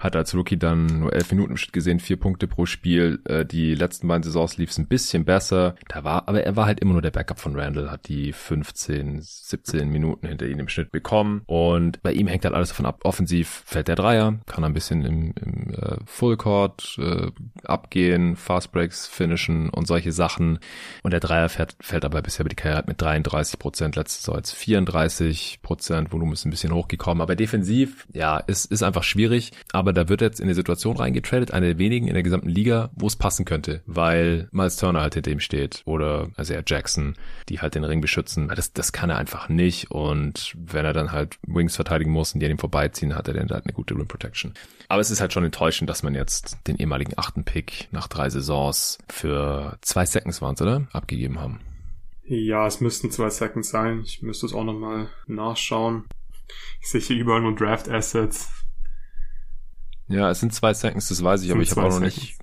Hat als Rookie dann nur 11 Minuten im Schnitt gesehen, vier Punkte pro Spiel. Äh, Die letzten beiden Saisons lief es ein bisschen besser. Da war, aber er war halt immer nur der Backup von Randall, hat die 15, 17 Minuten hinter ihm im Schnitt bekommen. Und bei ihm hängt halt alles davon ab. Offensiv fällt der Dreier, kann ein bisschen im, im äh, Fullcourt äh, abgehen, Fast Breaks finishen und solche Sachen. Und der Dreier fährt, fällt aber bisher über die Karriere mit 33 38 Prozent, letztes Jahr jetzt 34 Prozent, Volumen ist ein bisschen hochgekommen, aber defensiv, ja, ist, ist einfach schwierig, aber da wird jetzt in eine Situation reingetradet, eine der wenigen in der gesamten Liga, wo es passen könnte, weil Miles Turner halt hinter ihm steht oder also ja Jackson, die halt den Ring beschützen, das, das kann er einfach nicht und wenn er dann halt Wings verteidigen muss und die an ihm vorbeiziehen, hat er dann halt eine gute Rim Protection. Aber es ist halt schon enttäuschend, dass man jetzt den ehemaligen achten Pick nach drei Saisons für zwei Seconds waren oder? Abgegeben haben. Ja, es müssten zwei Seconds sein. Ich müsste es auch nochmal nachschauen. Ich sehe hier überall nur Draft Assets. Ja, es sind zwei Seconds, das weiß ich, aber ich habe auch noch nicht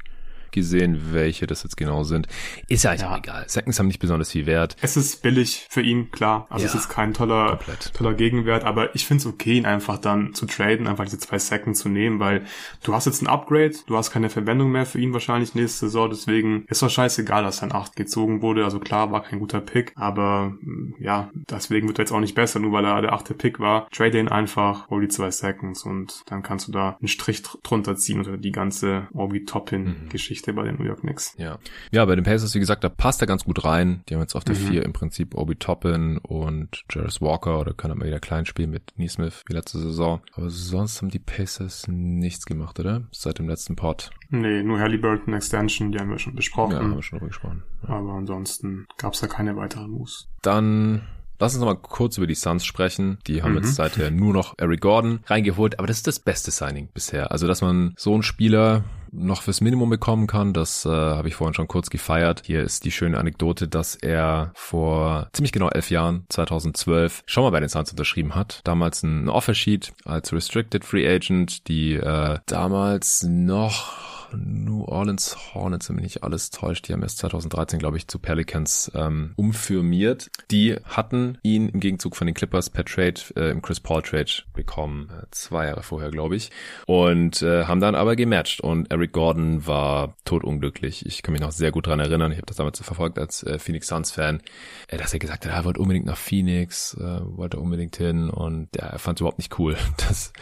gesehen, welche das jetzt genau sind. Ist ja eigentlich ja. egal. Seconds haben nicht besonders viel Wert. Es ist billig für ihn, klar. Also ja, es ist kein toller, toller Gegenwert, aber ich finde es okay, ihn einfach dann zu traden, einfach diese zwei Seconds zu nehmen, weil du hast jetzt ein Upgrade, du hast keine Verwendung mehr für ihn wahrscheinlich nächste Saison, deswegen ist doch scheißegal, dass sein 8 gezogen wurde. Also klar, war kein guter Pick, aber ja, deswegen wird er jetzt auch nicht besser, nur weil er der achte Pick war. Trade ihn einfach, hol die zwei Seconds und dann kannst du da einen Strich drunter ziehen oder die ganze Obi-Toppin-Geschichte. Geschichte bei den New York Knicks. Ja. Ja, bei den Pacers, wie gesagt, da passt er ganz gut rein. Die haben jetzt auf der 4 mhm. im Prinzip Obi Toppin und Jarvis Walker oder können aber wieder klein spielen mit Neesmith wie letzte Saison. Aber sonst haben die Pacers nichts gemacht, oder? Seit dem letzten Pod. Nee, nur Halliburton Extension, die haben wir schon besprochen. Ja, haben wir schon darüber gesprochen. Ja. Aber ansonsten gab es da keine weiteren Moves. Dann Lass uns nochmal kurz über die Suns sprechen. Die haben mhm. jetzt seither nur noch Eric Gordon reingeholt, aber das ist das beste Signing bisher. Also, dass man so einen Spieler noch fürs Minimum bekommen kann. Das äh, habe ich vorhin schon kurz gefeiert. Hier ist die schöne Anekdote, dass er vor ziemlich genau elf Jahren, 2012, schon mal bei den Suns unterschrieben hat. Damals ein Offersheet als Restricted Free Agent, die äh, damals noch New Orleans Hornets, wenn mich nicht alles täuscht, die haben erst 2013, glaube ich, zu Pelicans ähm, umfirmiert. Die hatten ihn im Gegenzug von den Clippers per Trade äh, im Chris Paul Trade bekommen, äh, zwei Jahre vorher, glaube ich, und äh, haben dann aber gematcht und Eric Gordon war totunglücklich. Ich kann mich noch sehr gut dran erinnern, ich habe das damals verfolgt als äh, Phoenix Suns Fan, äh, dass er gesagt hat, er wollte unbedingt nach Phoenix, äh, wollte unbedingt hin und ja, er fand es überhaupt nicht cool, dass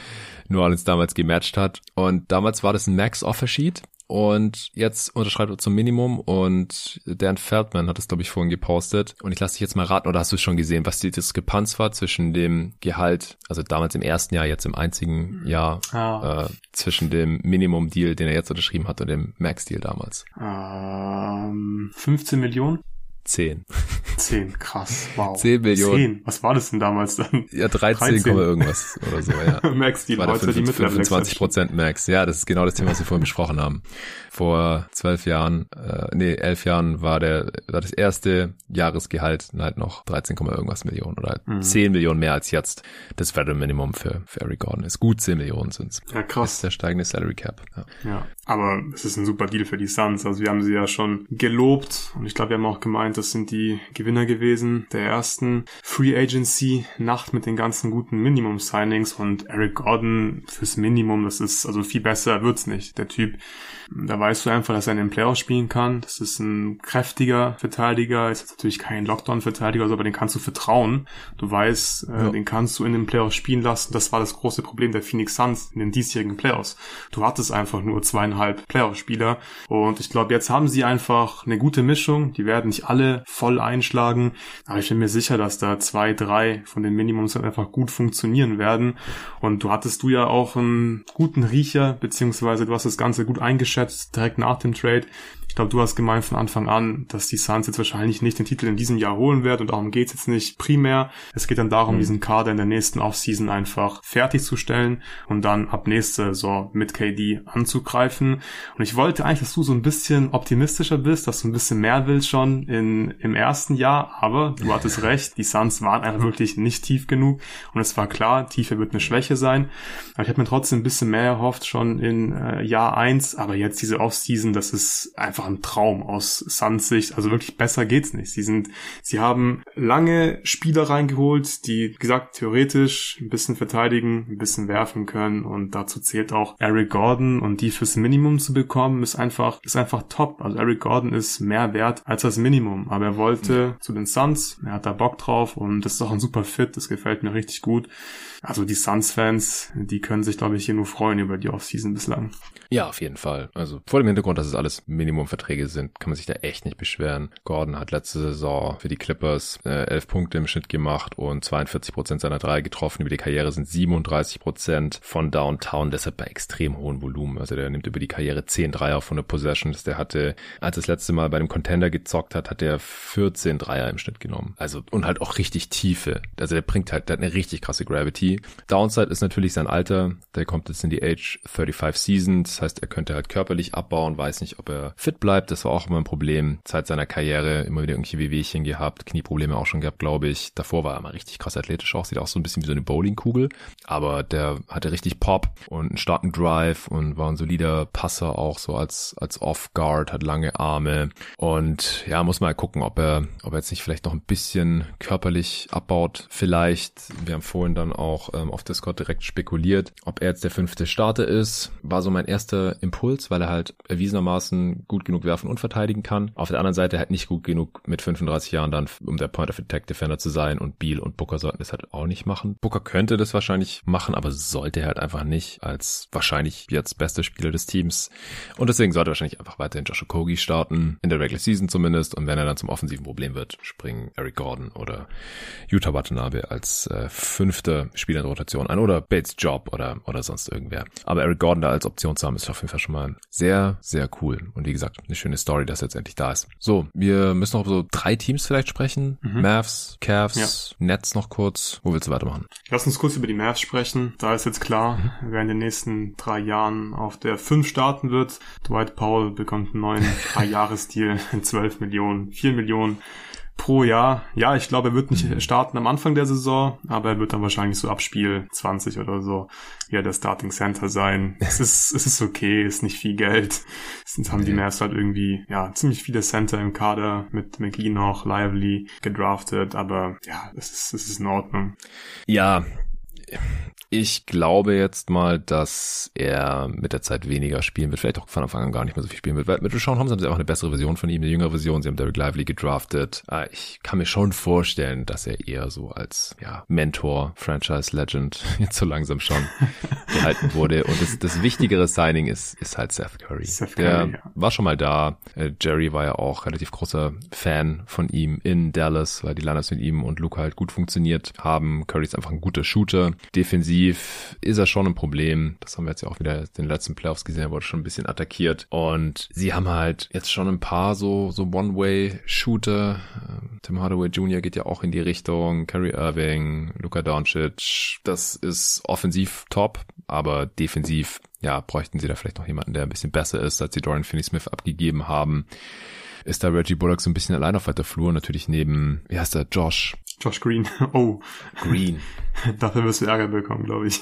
New Orleans damals gematcht hat. Und damals war das ein Max-Offer-Sheet und jetzt unterschreibt er zum Minimum und Dan Feldman hat es, glaube ich, vorhin gepostet. Und ich lasse dich jetzt mal raten, oder hast du es schon gesehen, was die Diskrepanz war zwischen dem Gehalt, also damals im ersten Jahr, jetzt im einzigen Jahr, ah. äh, zwischen dem Minimum-Deal, den er jetzt unterschrieben hat, und dem Max-Deal damals? Ähm, 15 Millionen? Zehn. Zehn, krass, wow. Zehn Millionen. Zehn, was war das denn damals dann? Ja, 13, 13. irgendwas oder so, ja. Max, die war heute 25, die 25 Prozent Max. Ja, das ist genau das Thema, was wir vorhin besprochen haben. Vor zwölf Jahren, äh, nee, elf Jahren war der, war das erste Jahresgehalt halt noch 13, irgendwas Millionen oder mhm. 10 Millionen mehr als jetzt. Das Federal Minimum für, für Eric Gordon ist. Gut 10 Millionen sind's. Ja, krass. Das ist der steigende Salary Cap. Ja. ja, aber es ist ein super Deal für die Suns. Also wir haben sie ja schon gelobt und ich glaube, wir haben auch gemeint, das sind die Gewinner gewesen der ersten Free Agency Nacht mit den ganzen guten Minimum Signings und Eric Gordon fürs Minimum, das ist also viel besser wird's nicht. Der Typ da weißt du einfach, dass er in den Playoffs spielen kann. Das ist ein kräftiger Verteidiger, ist natürlich kein Lockdown-Verteidiger, aber den kannst du vertrauen. Du weißt, äh, ja. den kannst du in den Playoffs spielen lassen. Das war das große Problem der Phoenix Suns in den diesjährigen Playoffs. Du hattest einfach nur zweieinhalb Playoff-Spieler und ich glaube, jetzt haben sie einfach eine gute Mischung. Die werden nicht alle voll einschlagen, aber ich bin mir sicher, dass da zwei, drei von den Minimums einfach gut funktionieren werden. Und du hattest du ja auch einen guten Riecher, beziehungsweise du hast das Ganze gut eingeschätzt eingeschätzt, direkt nach dem Trade. Ich glaube, du hast gemeint von Anfang an, dass die Suns jetzt wahrscheinlich nicht den Titel in diesem Jahr holen werden und darum geht's jetzt nicht primär. Es geht dann darum, mhm. diesen Kader in der nächsten Offseason einfach fertigzustellen und dann ab nächste Saison mit KD anzugreifen. Und ich wollte eigentlich, dass du so ein bisschen optimistischer bist, dass du ein bisschen mehr willst schon in, im ersten Jahr, aber du hattest recht, die Suns waren einfach wirklich nicht tief genug und es war klar, Tiefe wird eine Schwäche sein. Aber ich habe mir trotzdem ein bisschen mehr erhofft schon in äh, Jahr eins, aber jetzt diese Offseason, das ist einfach einfach ein Traum aus Suns Sicht. Also wirklich besser geht's nicht. Sie sind, sie haben lange Spieler reingeholt, die, gesagt, theoretisch ein bisschen verteidigen, ein bisschen werfen können und dazu zählt auch Eric Gordon und die fürs Minimum Minimum zu bekommen, ist einfach, ist einfach top. Also Eric Gordon ist mehr wert als das Minimum. Aber er wollte ja. zu den Suns, er hat da Bock drauf und das ist auch ein super Fit, das gefällt mir richtig gut. Also die Suns-Fans, die können sich, glaube ich, hier nur freuen über die Offseason bislang. Ja, auf jeden Fall. Also vor dem Hintergrund, dass es alles Minimumverträge sind, kann man sich da echt nicht beschweren. Gordon hat letzte Saison für die Clippers äh, 11 Punkte im Schnitt gemacht und 42 Prozent seiner drei getroffen. Über die Karriere sind 37 Prozent von Downtown, deshalb bei extrem hohem Volumen. Also der nimmt über die Karriere 10 Dreier von der Possessions. Der hatte, als das letzte Mal bei einem Contender gezockt hat, hat er 14 Dreier im Schnitt genommen. Also und halt auch richtig Tiefe. Also der bringt halt, der hat eine richtig krasse Gravity. Downside ist natürlich sein Alter. Der kommt jetzt in die Age 35 Season. Das heißt, er könnte halt körperlich abbauen, weiß nicht, ob er fit bleibt. Das war auch immer ein Problem. Zeit seiner Karriere immer wieder irgendwelche Wehwehchen gehabt, Knieprobleme auch schon gehabt, glaube ich. Davor war er mal richtig krass athletisch auch. Sieht auch so ein bisschen wie so eine Bowlingkugel. Aber der hatte richtig Pop und einen starken Drive und war ein solider Passer auch so als, als Off-Guard, hat lange Arme. Und ja, muss mal gucken, ob er, ob er jetzt nicht vielleicht noch ein bisschen körperlich abbaut. Vielleicht. Wir haben vorhin dann auch ähm, auf Discord direkt spekuliert, ob er jetzt der fünfte Starter ist. War so mein erster Impuls, weil er halt erwiesenermaßen gut genug werfen und verteidigen kann. Auf der anderen Seite halt nicht gut genug mit 35 Jahren dann, um der Point of Attack Defender zu sein und Beal und Booker sollten das halt auch nicht machen. Booker könnte das wahrscheinlich machen, aber sollte er halt einfach nicht als wahrscheinlich jetzt bester Spieler des Teams. Und deswegen sollte wahrscheinlich einfach weiterhin Joshua Kogi starten, in der Regular Season zumindest. Und wenn er dann zum offensiven Problem wird, springen Eric Gordon oder Utah Watanabe als äh, fünfter Spieler in Rotation ein oder Bates Job oder, oder sonst irgendwer. Aber Eric Gordon da als Option zu haben, ist auf jeden Fall schon mal sehr, sehr cool. Und wie gesagt, eine schöne Story, dass er jetzt endlich da ist. So, wir müssen noch so drei Teams vielleicht sprechen. Mhm. Mavs, Cavs, ja. Nets noch kurz. Wo willst du weitermachen? Lass uns kurz über die Mavs sprechen. Da ist jetzt klar, mhm. wer in den nächsten drei Jahren auf der 5 starten wird. Dwight Powell bekommt einen neuen Drei-Jahres-Deal in 12 Millionen, 4 Millionen pro Jahr. Ja, ich glaube, er wird nicht mhm. starten am Anfang der Saison, aber er wird dann wahrscheinlich so ab Spiel 20 oder so ja der Starting Center sein. Es ist, es ist okay, ist nicht viel Geld. Sonst haben die Mavs halt irgendwie, ja, ziemlich viele Center im Kader mit McGee noch, Lively gedraftet, aber ja, es ist, es ist in Ordnung. Ja, ich glaube jetzt mal, dass er mit der Zeit weniger spielen wird, vielleicht auch von Anfang an gar nicht mehr so viel spielen wird, weil mit Sean Holmes haben sie einfach eine bessere Version von ihm, eine jüngere Version, sie haben Derek Lively gedraftet. Ah, ich kann mir schon vorstellen, dass er eher so als ja, Mentor, Franchise Legend jetzt so langsam schon gehalten wurde. Und das, das wichtigere Signing ist, ist halt Seth Curry. Seth Curry der ja. war schon mal da. Äh, Jerry war ja auch relativ großer Fan von ihm in Dallas, weil die Liners mit ihm und Luca halt gut funktioniert haben. Curry ist einfach ein guter Shooter. Defensiv ist er schon ein Problem. Das haben wir jetzt ja auch wieder in den letzten Playoffs gesehen, er wurde schon ein bisschen attackiert. Und sie haben halt jetzt schon ein paar so, so One-Way-Shooter. Ähm, Tim Hardaway Jr. geht ja auch in die Richtung. Kerry Irving, Luka Doncic. Das ist offensiv top, aber defensiv, ja, bräuchten sie da vielleicht noch jemanden, der ein bisschen besser ist, als sie Dorian Finney-Smith abgegeben haben ist da Reggie Bullock so ein bisschen allein auf weiter Flur, natürlich neben, wie heißt der, Josh, Josh Green. Oh. Green. Dafür wirst du Ärger bekommen, glaube ich.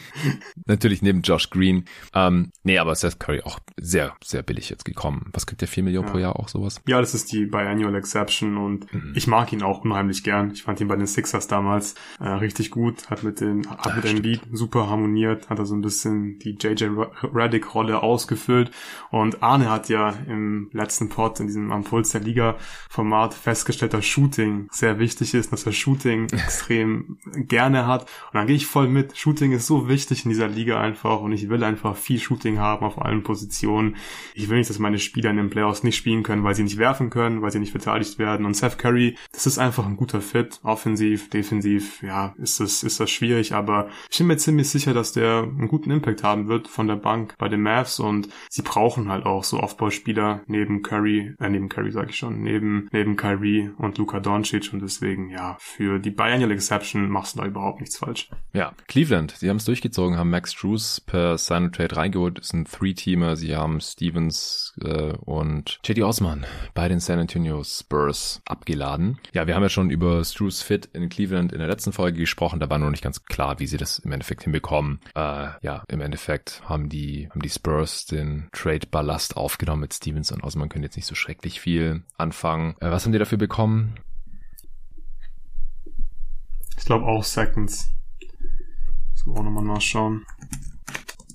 Natürlich neben Josh Green. Ähm, nee, aber Seth Curry auch sehr, sehr billig jetzt gekommen. Was kriegt der 4 Millionen ja. pro Jahr auch sowas? Ja, das ist die Biannual Exception und mhm. ich mag ihn auch unheimlich gern. Ich fand ihn bei den Sixers damals äh, richtig gut. Hat mit den, hat ja, mit dem Beat super harmoniert. Hat er so ein bisschen die JJ Redick Rolle ausgefüllt. Und Arne hat ja im letzten Pod in diesem Am Puls der Liga Format festgestellt, dass Shooting sehr wichtig ist dass er Shooting extrem gerne hat. Und dann gehe ich voll mit. Shooting ist so wichtig in dieser Liga einfach und ich will einfach viel Shooting haben auf allen Positionen. Ich will nicht, dass meine Spieler in den Playoffs nicht spielen können, weil sie nicht werfen können, weil sie nicht verteidigt werden. Und Seth Curry, das ist einfach ein guter Fit. Offensiv, defensiv, ja, ist das, ist das schwierig, aber ich bin mir ziemlich sicher, dass der einen guten Impact haben wird von der Bank bei den Mavs und sie brauchen halt auch so Aufbauspieler neben Curry, äh, neben Curry sage ich schon, neben, neben Kyrie und Luka Doncic und deswegen, ja, für die Biennial Exception machst du da überhaupt nichts falsch. Ja, Cleveland, sie haben es durchgezogen, haben Max Drews per Sign Trade reingeholt, ist ein Three-Teamer, sie haben Stevens äh, und JD Osman bei den San Antonio Spurs abgeladen. Ja, wir haben ja schon über Drews Fit in Cleveland in der letzten Folge gesprochen, da war noch nicht ganz klar, wie sie das im Endeffekt hinbekommen. Äh, ja, im Endeffekt haben die, haben die Spurs den Trade-Ballast aufgenommen mit Stevens und Osman können jetzt nicht so schrecklich viel anfangen. Äh, was haben die dafür bekommen? Ich glaube auch Seconds. So auch nochmal nachschauen.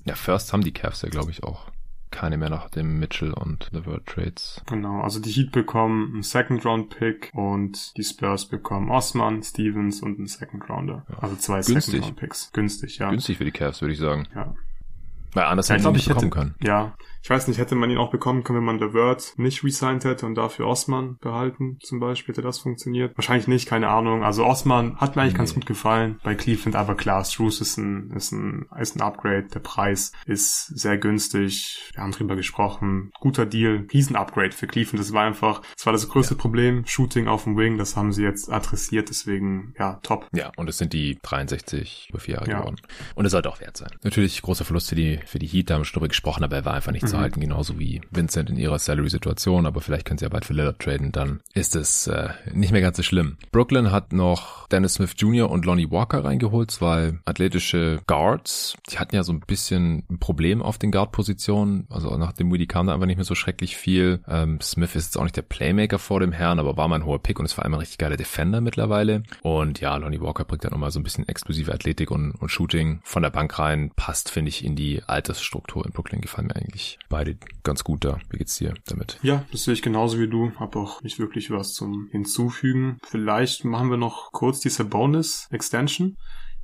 Ja, First haben die Cavs ja, glaube ich, auch. keine mehr nach dem Mitchell und Levert Trades. Genau, also die Heat bekommen einen Second Round Pick und die Spurs bekommen Osman, Stevens und einen Second Rounder. Ja. Also zwei Günstig. Second Round Picks. Günstig, ja. Günstig für die Cavs, würde ich sagen. Ja. Weil anders ja, hätten sie nicht bekommen können. Ja, ich weiß nicht, hätte man ihn auch bekommen können, wenn man The Word nicht resigned hätte und dafür Osman behalten, zum Beispiel, hätte das funktioniert? Wahrscheinlich nicht, keine Ahnung. Also Osman hat mir eigentlich nee. ganz gut gefallen bei Cleveland, aber klar, Struce ist ein, ist ein, ist ein Upgrade. Der Preis ist sehr günstig. Wir haben drüber gesprochen. Guter Deal. Riesen-Upgrade für Cleveland. Das war einfach, das war das größte ja. Problem. Shooting auf dem Wing, das haben sie jetzt adressiert, deswegen, ja, top. Ja, und es sind die 63 über vier Jahre ja. geworden. Und es sollte auch wert sein. Natürlich großer Verlust für die, für die Heat, da haben wir schon drüber gesprochen, aber er war einfach nicht mhm. zu halten, genauso wie Vincent in ihrer Salary-Situation, aber vielleicht können sie ja bald für Lillard traden, dann ist es äh, nicht mehr ganz so schlimm. Brooklyn hat noch Dennis Smith Jr. und Lonnie Walker reingeholt, zwei athletische Guards. Die hatten ja so ein bisschen ein Problem auf den Guard-Positionen, also nach dem Moody kam da einfach nicht mehr so schrecklich viel. Ähm, Smith ist jetzt auch nicht der Playmaker vor dem Herrn, aber war mal ein hoher Pick und es war einmal ein richtig geiler Defender mittlerweile. Und ja, Lonnie Walker bringt dann nochmal so ein bisschen explosive Athletik und, und Shooting von der Bank rein. Passt, finde ich, in die Altersstruktur in Brooklyn. Gefallen mir eigentlich beide ganz gut da. Wie geht's dir damit? Ja, das sehe ich genauso wie du. Hab auch nicht wirklich was zum Hinzufügen. Vielleicht machen wir noch kurz die Sabonis Extension.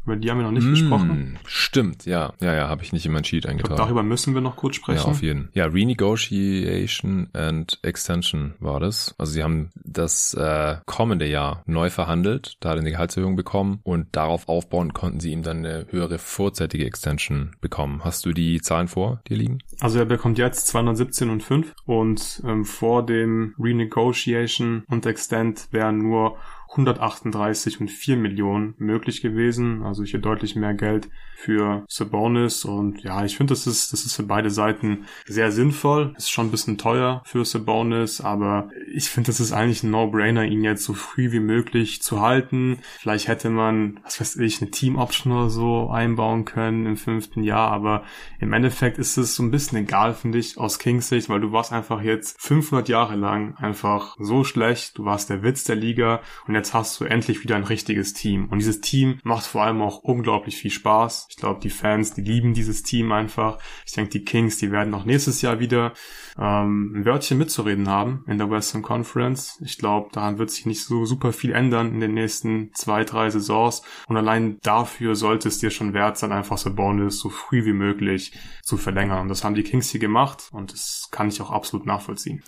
Über die haben wir noch nicht mm, gesprochen. Stimmt, ja. Ja, ja, habe ich nicht in mein Sheet eingetragen. Glaub, darüber müssen wir noch kurz sprechen. Ja, auf jeden. Ja, Renegotiation and Extension war das. Also sie haben das äh, kommende Jahr neu verhandelt, da hat er eine Gehaltserhöhung bekommen und darauf aufbauen konnten sie ihm dann eine höhere vorzeitige Extension bekommen. Hast du die Zahlen vor dir liegen? Also er bekommt jetzt 217 und 5 und ähm, vor dem Renegotiation und Extend wären nur 138 und 4 Millionen möglich gewesen. Also hier deutlich mehr Geld für Sabonis und ja, ich finde, das ist, das ist für beide Seiten sehr sinnvoll. Ist schon ein bisschen teuer für Sabonis, aber ich finde, das ist eigentlich ein No-Brainer, ihn jetzt so früh wie möglich zu halten. Vielleicht hätte man, was weiß ich, eine Team-Option oder so einbauen können im fünften Jahr, aber im Endeffekt ist es so ein bisschen egal, finde ich, aus Kings Sicht, weil du warst einfach jetzt 500 Jahre lang einfach so schlecht, du warst der Witz der Liga und jetzt hast du endlich wieder ein richtiges Team. Und dieses Team macht vor allem auch unglaublich viel Spaß. Ich glaube, die Fans, die lieben dieses Team einfach. Ich denke, die Kings, die werden auch nächstes Jahr wieder ähm, ein Wörtchen mitzureden haben in der Western Conference. Ich glaube, daran wird sich nicht so super viel ändern in den nächsten zwei, drei Saisons. Und allein dafür sollte es dir schon wert sein, einfach so Bonus so früh wie möglich zu verlängern. Und das haben die Kings hier gemacht und das kann ich auch absolut nachvollziehen.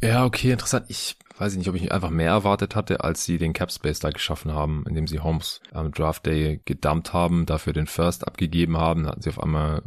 Ja, okay, interessant. Ich weiß ich nicht, ob ich einfach mehr erwartet hatte, als sie den Cap Space da geschaffen haben, indem sie Holmes am Draft Day gedumpt haben, dafür den First abgegeben haben, da hatten sie auf einmal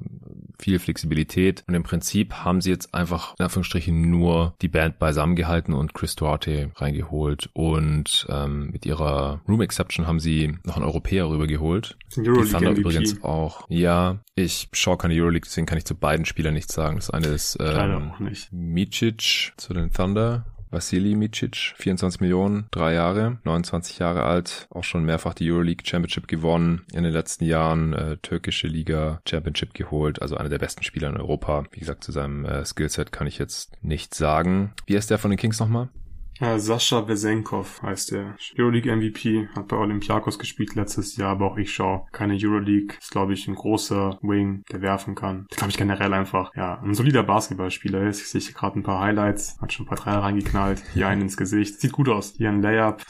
viel Flexibilität und im Prinzip haben sie jetzt einfach in Anführungsstrichen nur die Band beisammengehalten und Chris Duarte reingeholt und ähm, mit ihrer Room Exception haben sie noch einen Europäer rübergeholt. Die Thunder MVP. übrigens auch. Ja, ich schaue keine Euroleague, deswegen kann ich zu beiden Spielern nichts sagen. Das eine ist ähm, Micic zu den Thunder Vasili Micic, 24 Millionen, drei Jahre, 29 Jahre alt, auch schon mehrfach die Euroleague Championship gewonnen, in den letzten Jahren äh, türkische Liga Championship geholt, also einer der besten Spieler in Europa. Wie gesagt, zu seinem äh, Skillset kann ich jetzt nichts sagen. Wie ist der von den Kings nochmal? Ja, Sascha Vesenkov heißt der. Euroleague MVP, hat bei Olympiakos gespielt letztes Jahr, aber auch ich schaue keine Euroleague. Ist, glaube ich, ein großer Wing, der werfen kann. Glaube ich, generell einfach, ja, ein solider Basketballspieler ist. Ich sehe gerade ein paar Highlights, hat schon ein paar Dreier reingeknallt, hier einen ins Gesicht. Sieht gut aus. Hier ein Layup.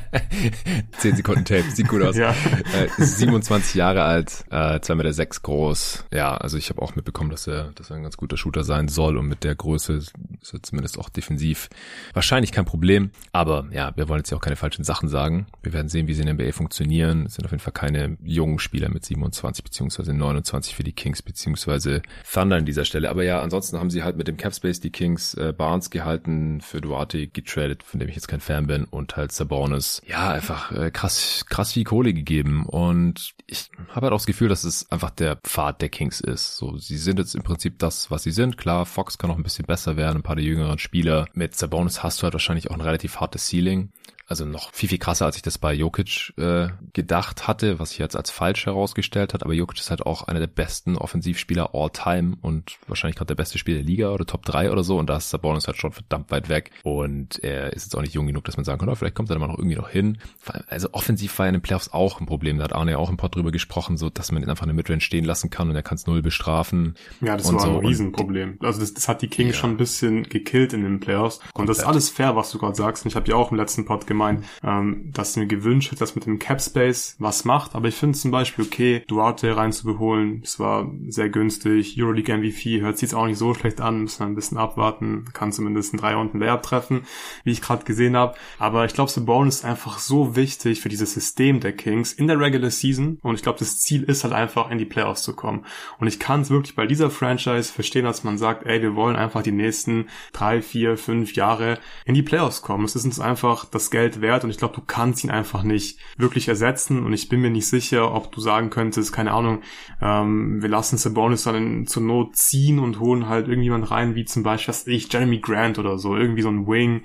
10 Sekunden Tape, sieht gut aus. ja. Äh, 27 Jahre alt, äh, 2,6 Meter sechs groß. Ja, also ich habe auch mitbekommen, dass er, dass er ein ganz guter Shooter sein soll und mit der Größe ist er zumindest auch defensiv wahrscheinlich eigentlich kein Problem. Aber ja, wir wollen jetzt ja auch keine falschen Sachen sagen. Wir werden sehen, wie sie in der NBA funktionieren. Es sind auf jeden Fall keine jungen Spieler mit 27 beziehungsweise 29 für die Kings beziehungsweise Thunder an dieser Stelle. Aber ja, ansonsten haben sie halt mit dem Capspace die Kings äh, Barnes gehalten, für Duarte getradet, von dem ich jetzt kein Fan bin und halt Sabonis. Ja, einfach äh, krass, krass viel Kohle gegeben und ich habe halt auch das Gefühl, dass es einfach der Pfad der Kings ist. So, sie sind jetzt im Prinzip das, was sie sind. Klar, Fox kann noch ein bisschen besser werden, ein paar der jüngeren Spieler. Mit Sabonis hast du halt wahrscheinlich auch ein relativ hartes Ceiling. Also noch viel, viel krasser, als ich das bei Jokic äh, gedacht hatte, was sich jetzt als falsch herausgestellt hat. Aber Jokic ist halt auch einer der besten Offensivspieler all time und wahrscheinlich gerade der beste Spieler der Liga oder Top 3 oder so. Und da ist Sabonis halt schon verdammt weit weg. Und er ist jetzt auch nicht jung genug, dass man sagen kann, oh, vielleicht kommt er dann mal noch irgendwie noch hin. Also offensiv war er in den Playoffs auch ein Problem. Da hat Arne ja auch im Pod drüber gesprochen, so dass man ihn einfach eine Midrange stehen lassen kann und er kann es null bestrafen. Ja, das war so. ein Riesenproblem. Also das, das hat die Kings ja. schon ein bisschen gekillt in den Playoffs. Und das ist alles fair, was du gerade sagst. Und ich habe ja auch im letzten Pod gemeint, ähm, dass mir gewünscht hätte, dass mit dem Cap Space was macht. Aber ich finde zum Beispiel okay, Duarte reinzubeholen, es war sehr günstig. Euroleague MVP hört sich jetzt auch nicht so schlecht an, müssen wir ein bisschen abwarten, kann zumindest ein drei Runden Layup treffen, wie ich gerade gesehen habe. Aber ich glaube, Sabonis ist einfach so wichtig für dieses System der Kings in der Regular Season. Und ich glaube, das Ziel ist halt einfach in die Playoffs zu kommen. Und ich kann es wirklich bei dieser Franchise verstehen, dass man sagt, ey, wir wollen einfach die nächsten drei, vier, fünf Jahre in die Playoffs kommen. Es ist uns einfach das Geld wert und ich glaube, du kannst ihn einfach nicht wirklich ersetzen und ich bin mir nicht sicher, ob du sagen könntest, keine Ahnung, ähm, wir lassen Sabonis dann in, zur Not ziehen und holen halt irgendjemand rein, wie zum Beispiel, was ich, Jeremy Grant oder so, irgendwie so ein Wing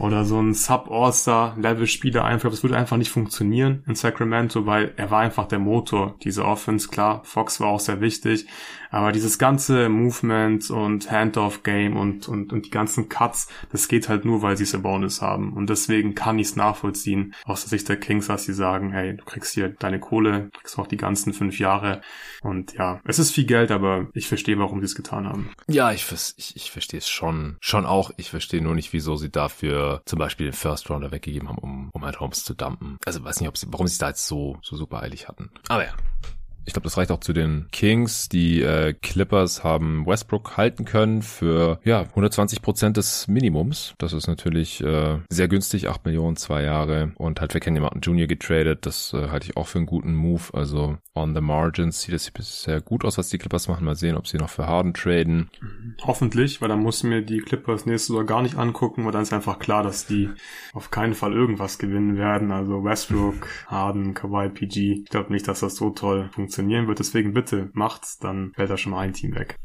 oder so ein Sub-All-Star-Level-Spieler einfach, das würde einfach nicht funktionieren in Sacramento, weil er war einfach der Motor dieser Offense. Klar, Fox war auch sehr wichtig, aber dieses ganze Movement und Handoff-Game und, und, und die ganzen Cuts, das geht halt nur, weil sie Sabonis haben. Und deswegen kann ich es nachvollziehen, aus der Sicht der Kings, dass sie sagen, hey, du kriegst hier deine Kohle, kriegst auch die ganzen fünf Jahre. Und ja, es ist viel Geld, aber ich verstehe, warum sie es getan haben. Ja, ich, ich, ich verstehe es schon, schon auch. Ich verstehe nur nicht, wieso sie dafür zum Beispiel den First Rounder weggegeben haben, um, um halt Holmes zu dumpen. Also weiß nicht, ob sie, warum sie es da jetzt so, so super eilig hatten. Aber ja, ich glaube, das reicht auch zu den Kings. Die äh, Clippers haben Westbrook halten können für ja 120 Prozent des Minimums. Das ist natürlich äh, sehr günstig, 8 Millionen, zwei Jahre. Und halt für Kenny Martin Jr. getradet. Das äh, halte ich auch für einen guten Move. Also on the margins sieht es bisher gut aus, was die Clippers machen. Mal sehen, ob sie noch für Harden traden. Hoffentlich, weil dann muss mir die Clippers nächstes Jahr gar nicht angucken, weil dann ist einfach klar, dass die auf keinen Fall irgendwas gewinnen werden. Also Westbrook, Harden, Kawhi, PG. Ich glaube nicht, dass das so toll funktioniert funktionieren wird. Deswegen bitte macht's, dann fällt da schon mal ein Team weg.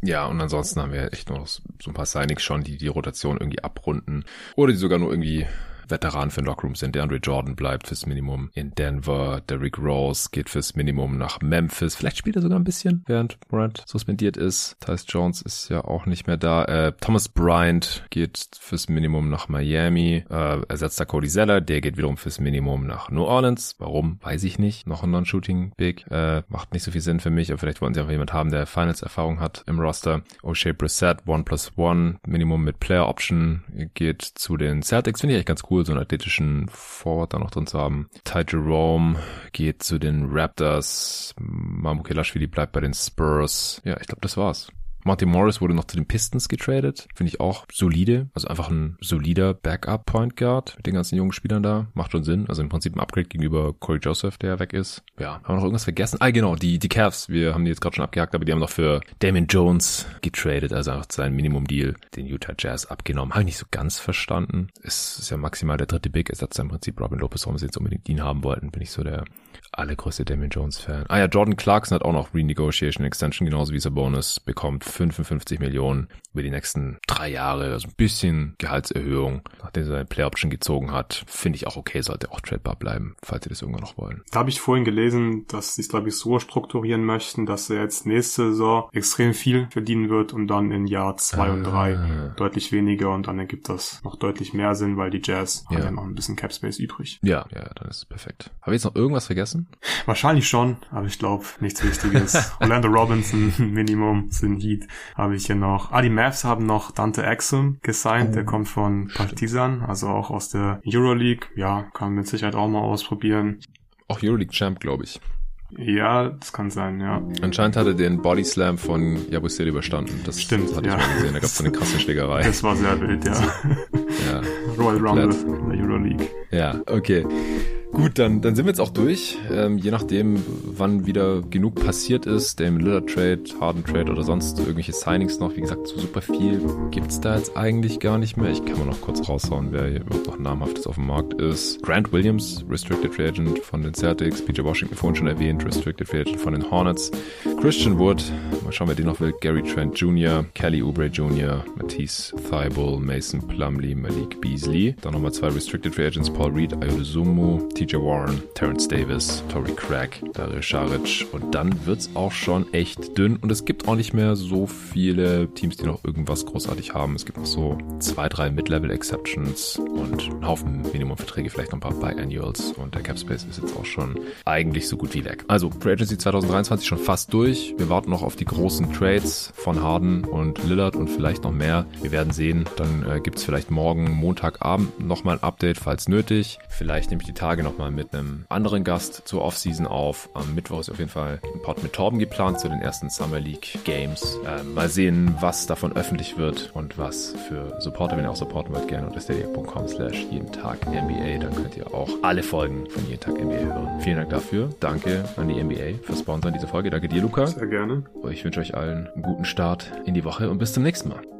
Ja, und ansonsten haben wir echt noch so ein paar Signings schon, die die Rotation irgendwie abrunden oder die sogar nur irgendwie Veteran für den Lockroom sind. Der Andre Jordan bleibt fürs Minimum in Denver. Derrick Rose geht fürs Minimum nach Memphis. Vielleicht spielt er sogar ein bisschen, während Morant suspendiert ist. Tyus Jones ist ja auch nicht mehr da. Äh, Thomas Bryant geht fürs Minimum nach Miami. Äh, ersetzt da Cody Zeller. Der geht wiederum fürs Minimum nach New Orleans. Warum? Weiß ich nicht. Noch ein Non-Shooting Big. Äh, macht nicht so viel Sinn für mich. Aber vielleicht wollen sie einfach jemand haben, der Finals-Erfahrung hat im Roster. O'Shea Brissett, One plus One. Minimum mit Player Option geht zu den Celtics. Finde ich echt ganz cool cool, so einen athletischen Forward da noch drin zu haben. Ty Jerome geht zu den Raptors. Mamu Kelashvili bleibt bei den Spurs. Ja, ich glaube, das war's. Martin Morris wurde noch zu den Pistons getradet. Finde ich auch solide. Also einfach ein solider Backup-Point Guard mit den ganzen jungen Spielern da. Macht schon Sinn. Also im Prinzip ein Upgrade gegenüber Corey Joseph, der weg ist. Ja, haben wir noch irgendwas vergessen? Ah, genau, die, die Cavs. Wir haben die jetzt gerade schon abgehakt, aber die haben noch für Damon Jones getradet. Also einfach seinen Minimum-Deal, den Utah Jazz abgenommen. Habe ich nicht so ganz verstanden. Es ist ja maximal der dritte Big-Ersatz im Prinzip Robin Lopez, warum sie jetzt unbedingt ihn haben wollten. Bin ich so der allergrößte Damien Jones Fan. Ah ja, Jordan Clarkson hat auch noch Renegotiation Extension, genauso wie Sabonis, bekommt 55 Millionen über die nächsten drei Jahre, also ein bisschen Gehaltserhöhung, nachdem er seine Play Option gezogen hat, finde ich auch okay, sollte auch tradebar bleiben, falls sie das irgendwann noch wollen. Da habe ich vorhin gelesen, dass sie es glaube ich so strukturieren möchten, dass er jetzt nächste Saison extrem viel verdienen wird und dann in Jahr zwei ah. und drei ah. deutlich weniger und dann ergibt das noch deutlich mehr Sinn, weil die Jazz ja. haben ja noch ein bisschen Cap Space übrig. Ja, ja, dann ist es perfekt. Habe ich jetzt noch irgendwas vergessen? Wahrscheinlich schon, aber ich glaube nichts Wichtiges. Orlando Robinson, Minimum, sind Heat, habe ich hier noch. Ah, die Mavs haben noch Dante Exum gesigned, oh, der kommt von Partizan, also auch aus der Euroleague. Ja, kann man mit Sicherheit auch mal ausprobieren. Auch Euroleague Champ, glaube ich. Ja, das kann sein, ja. Anscheinend hat er den Body Slam von Jabusel überstanden. Das, Stimmt, hatte ja. ich mal gesehen. Da gab es so eine krasse Schlägerei. Das war sehr wild, ja. ja. Royal Rumble in der Euroleague. Ja, okay. Gut, dann, dann sind wir jetzt auch durch. Ähm, je nachdem, wann wieder genug passiert ist, dem Lillard Trade, Harden Trade oder sonst irgendwelche Signings noch. Wie gesagt, so super viel gibt's da jetzt eigentlich gar nicht mehr. Ich kann mal noch kurz raushauen, wer hier überhaupt noch namhaftes auf dem Markt ist. Grant Williams, Restricted Free Agent von den Celtics. PJ Washington vorhin schon erwähnt, Restricted Free Agent von den Hornets. Christian Wood, mal schauen, wer den noch will. Gary Trent Jr., Kelly Oubre Jr., Matisse Thibault, Mason Plumley, Malik Beasley. Dann nochmal zwei Restricted Free Agents, Paul Reed, Ayodezumu, TJ Warren, Terrence Davis, Tory Craig, Dario Saric. Und dann wird's auch schon echt dünn und es gibt auch nicht mehr so viele Teams, die noch irgendwas großartig haben. Es gibt noch so zwei, drei Mid-Level-Exceptions und einen Haufen Minimumverträge, vielleicht noch ein paar Biannuals und der Cap Space ist jetzt auch schon eigentlich so gut wie weg. Also Free Agency 2023 schon fast durch. Wir warten noch auf die großen Trades von Harden und Lillard und vielleicht noch mehr. Wir werden sehen. Dann äh, gibt es vielleicht morgen, Montagabend nochmal ein Update, falls nötig. Vielleicht nehme ich die Tage nochmal mit einem anderen Gast zur Offseason auf. Am Mittwoch ist auf jeden Fall ein Pod mit Torben geplant zu den ersten Summer League Games. Äh, mal sehen, was davon öffentlich wird und was für Supporter, wenn ihr auch supporten wollt, gerne unter steady.com slash jeden Tag NBA. Dann könnt ihr auch alle Folgen von jeden Tag NBA hören. Vielen Dank dafür. Danke an die NBA für Sponsor dieser Folge. Danke dir, Luca. Sehr gerne. Ich wünsche euch allen einen guten Start in die Woche und bis zum nächsten Mal.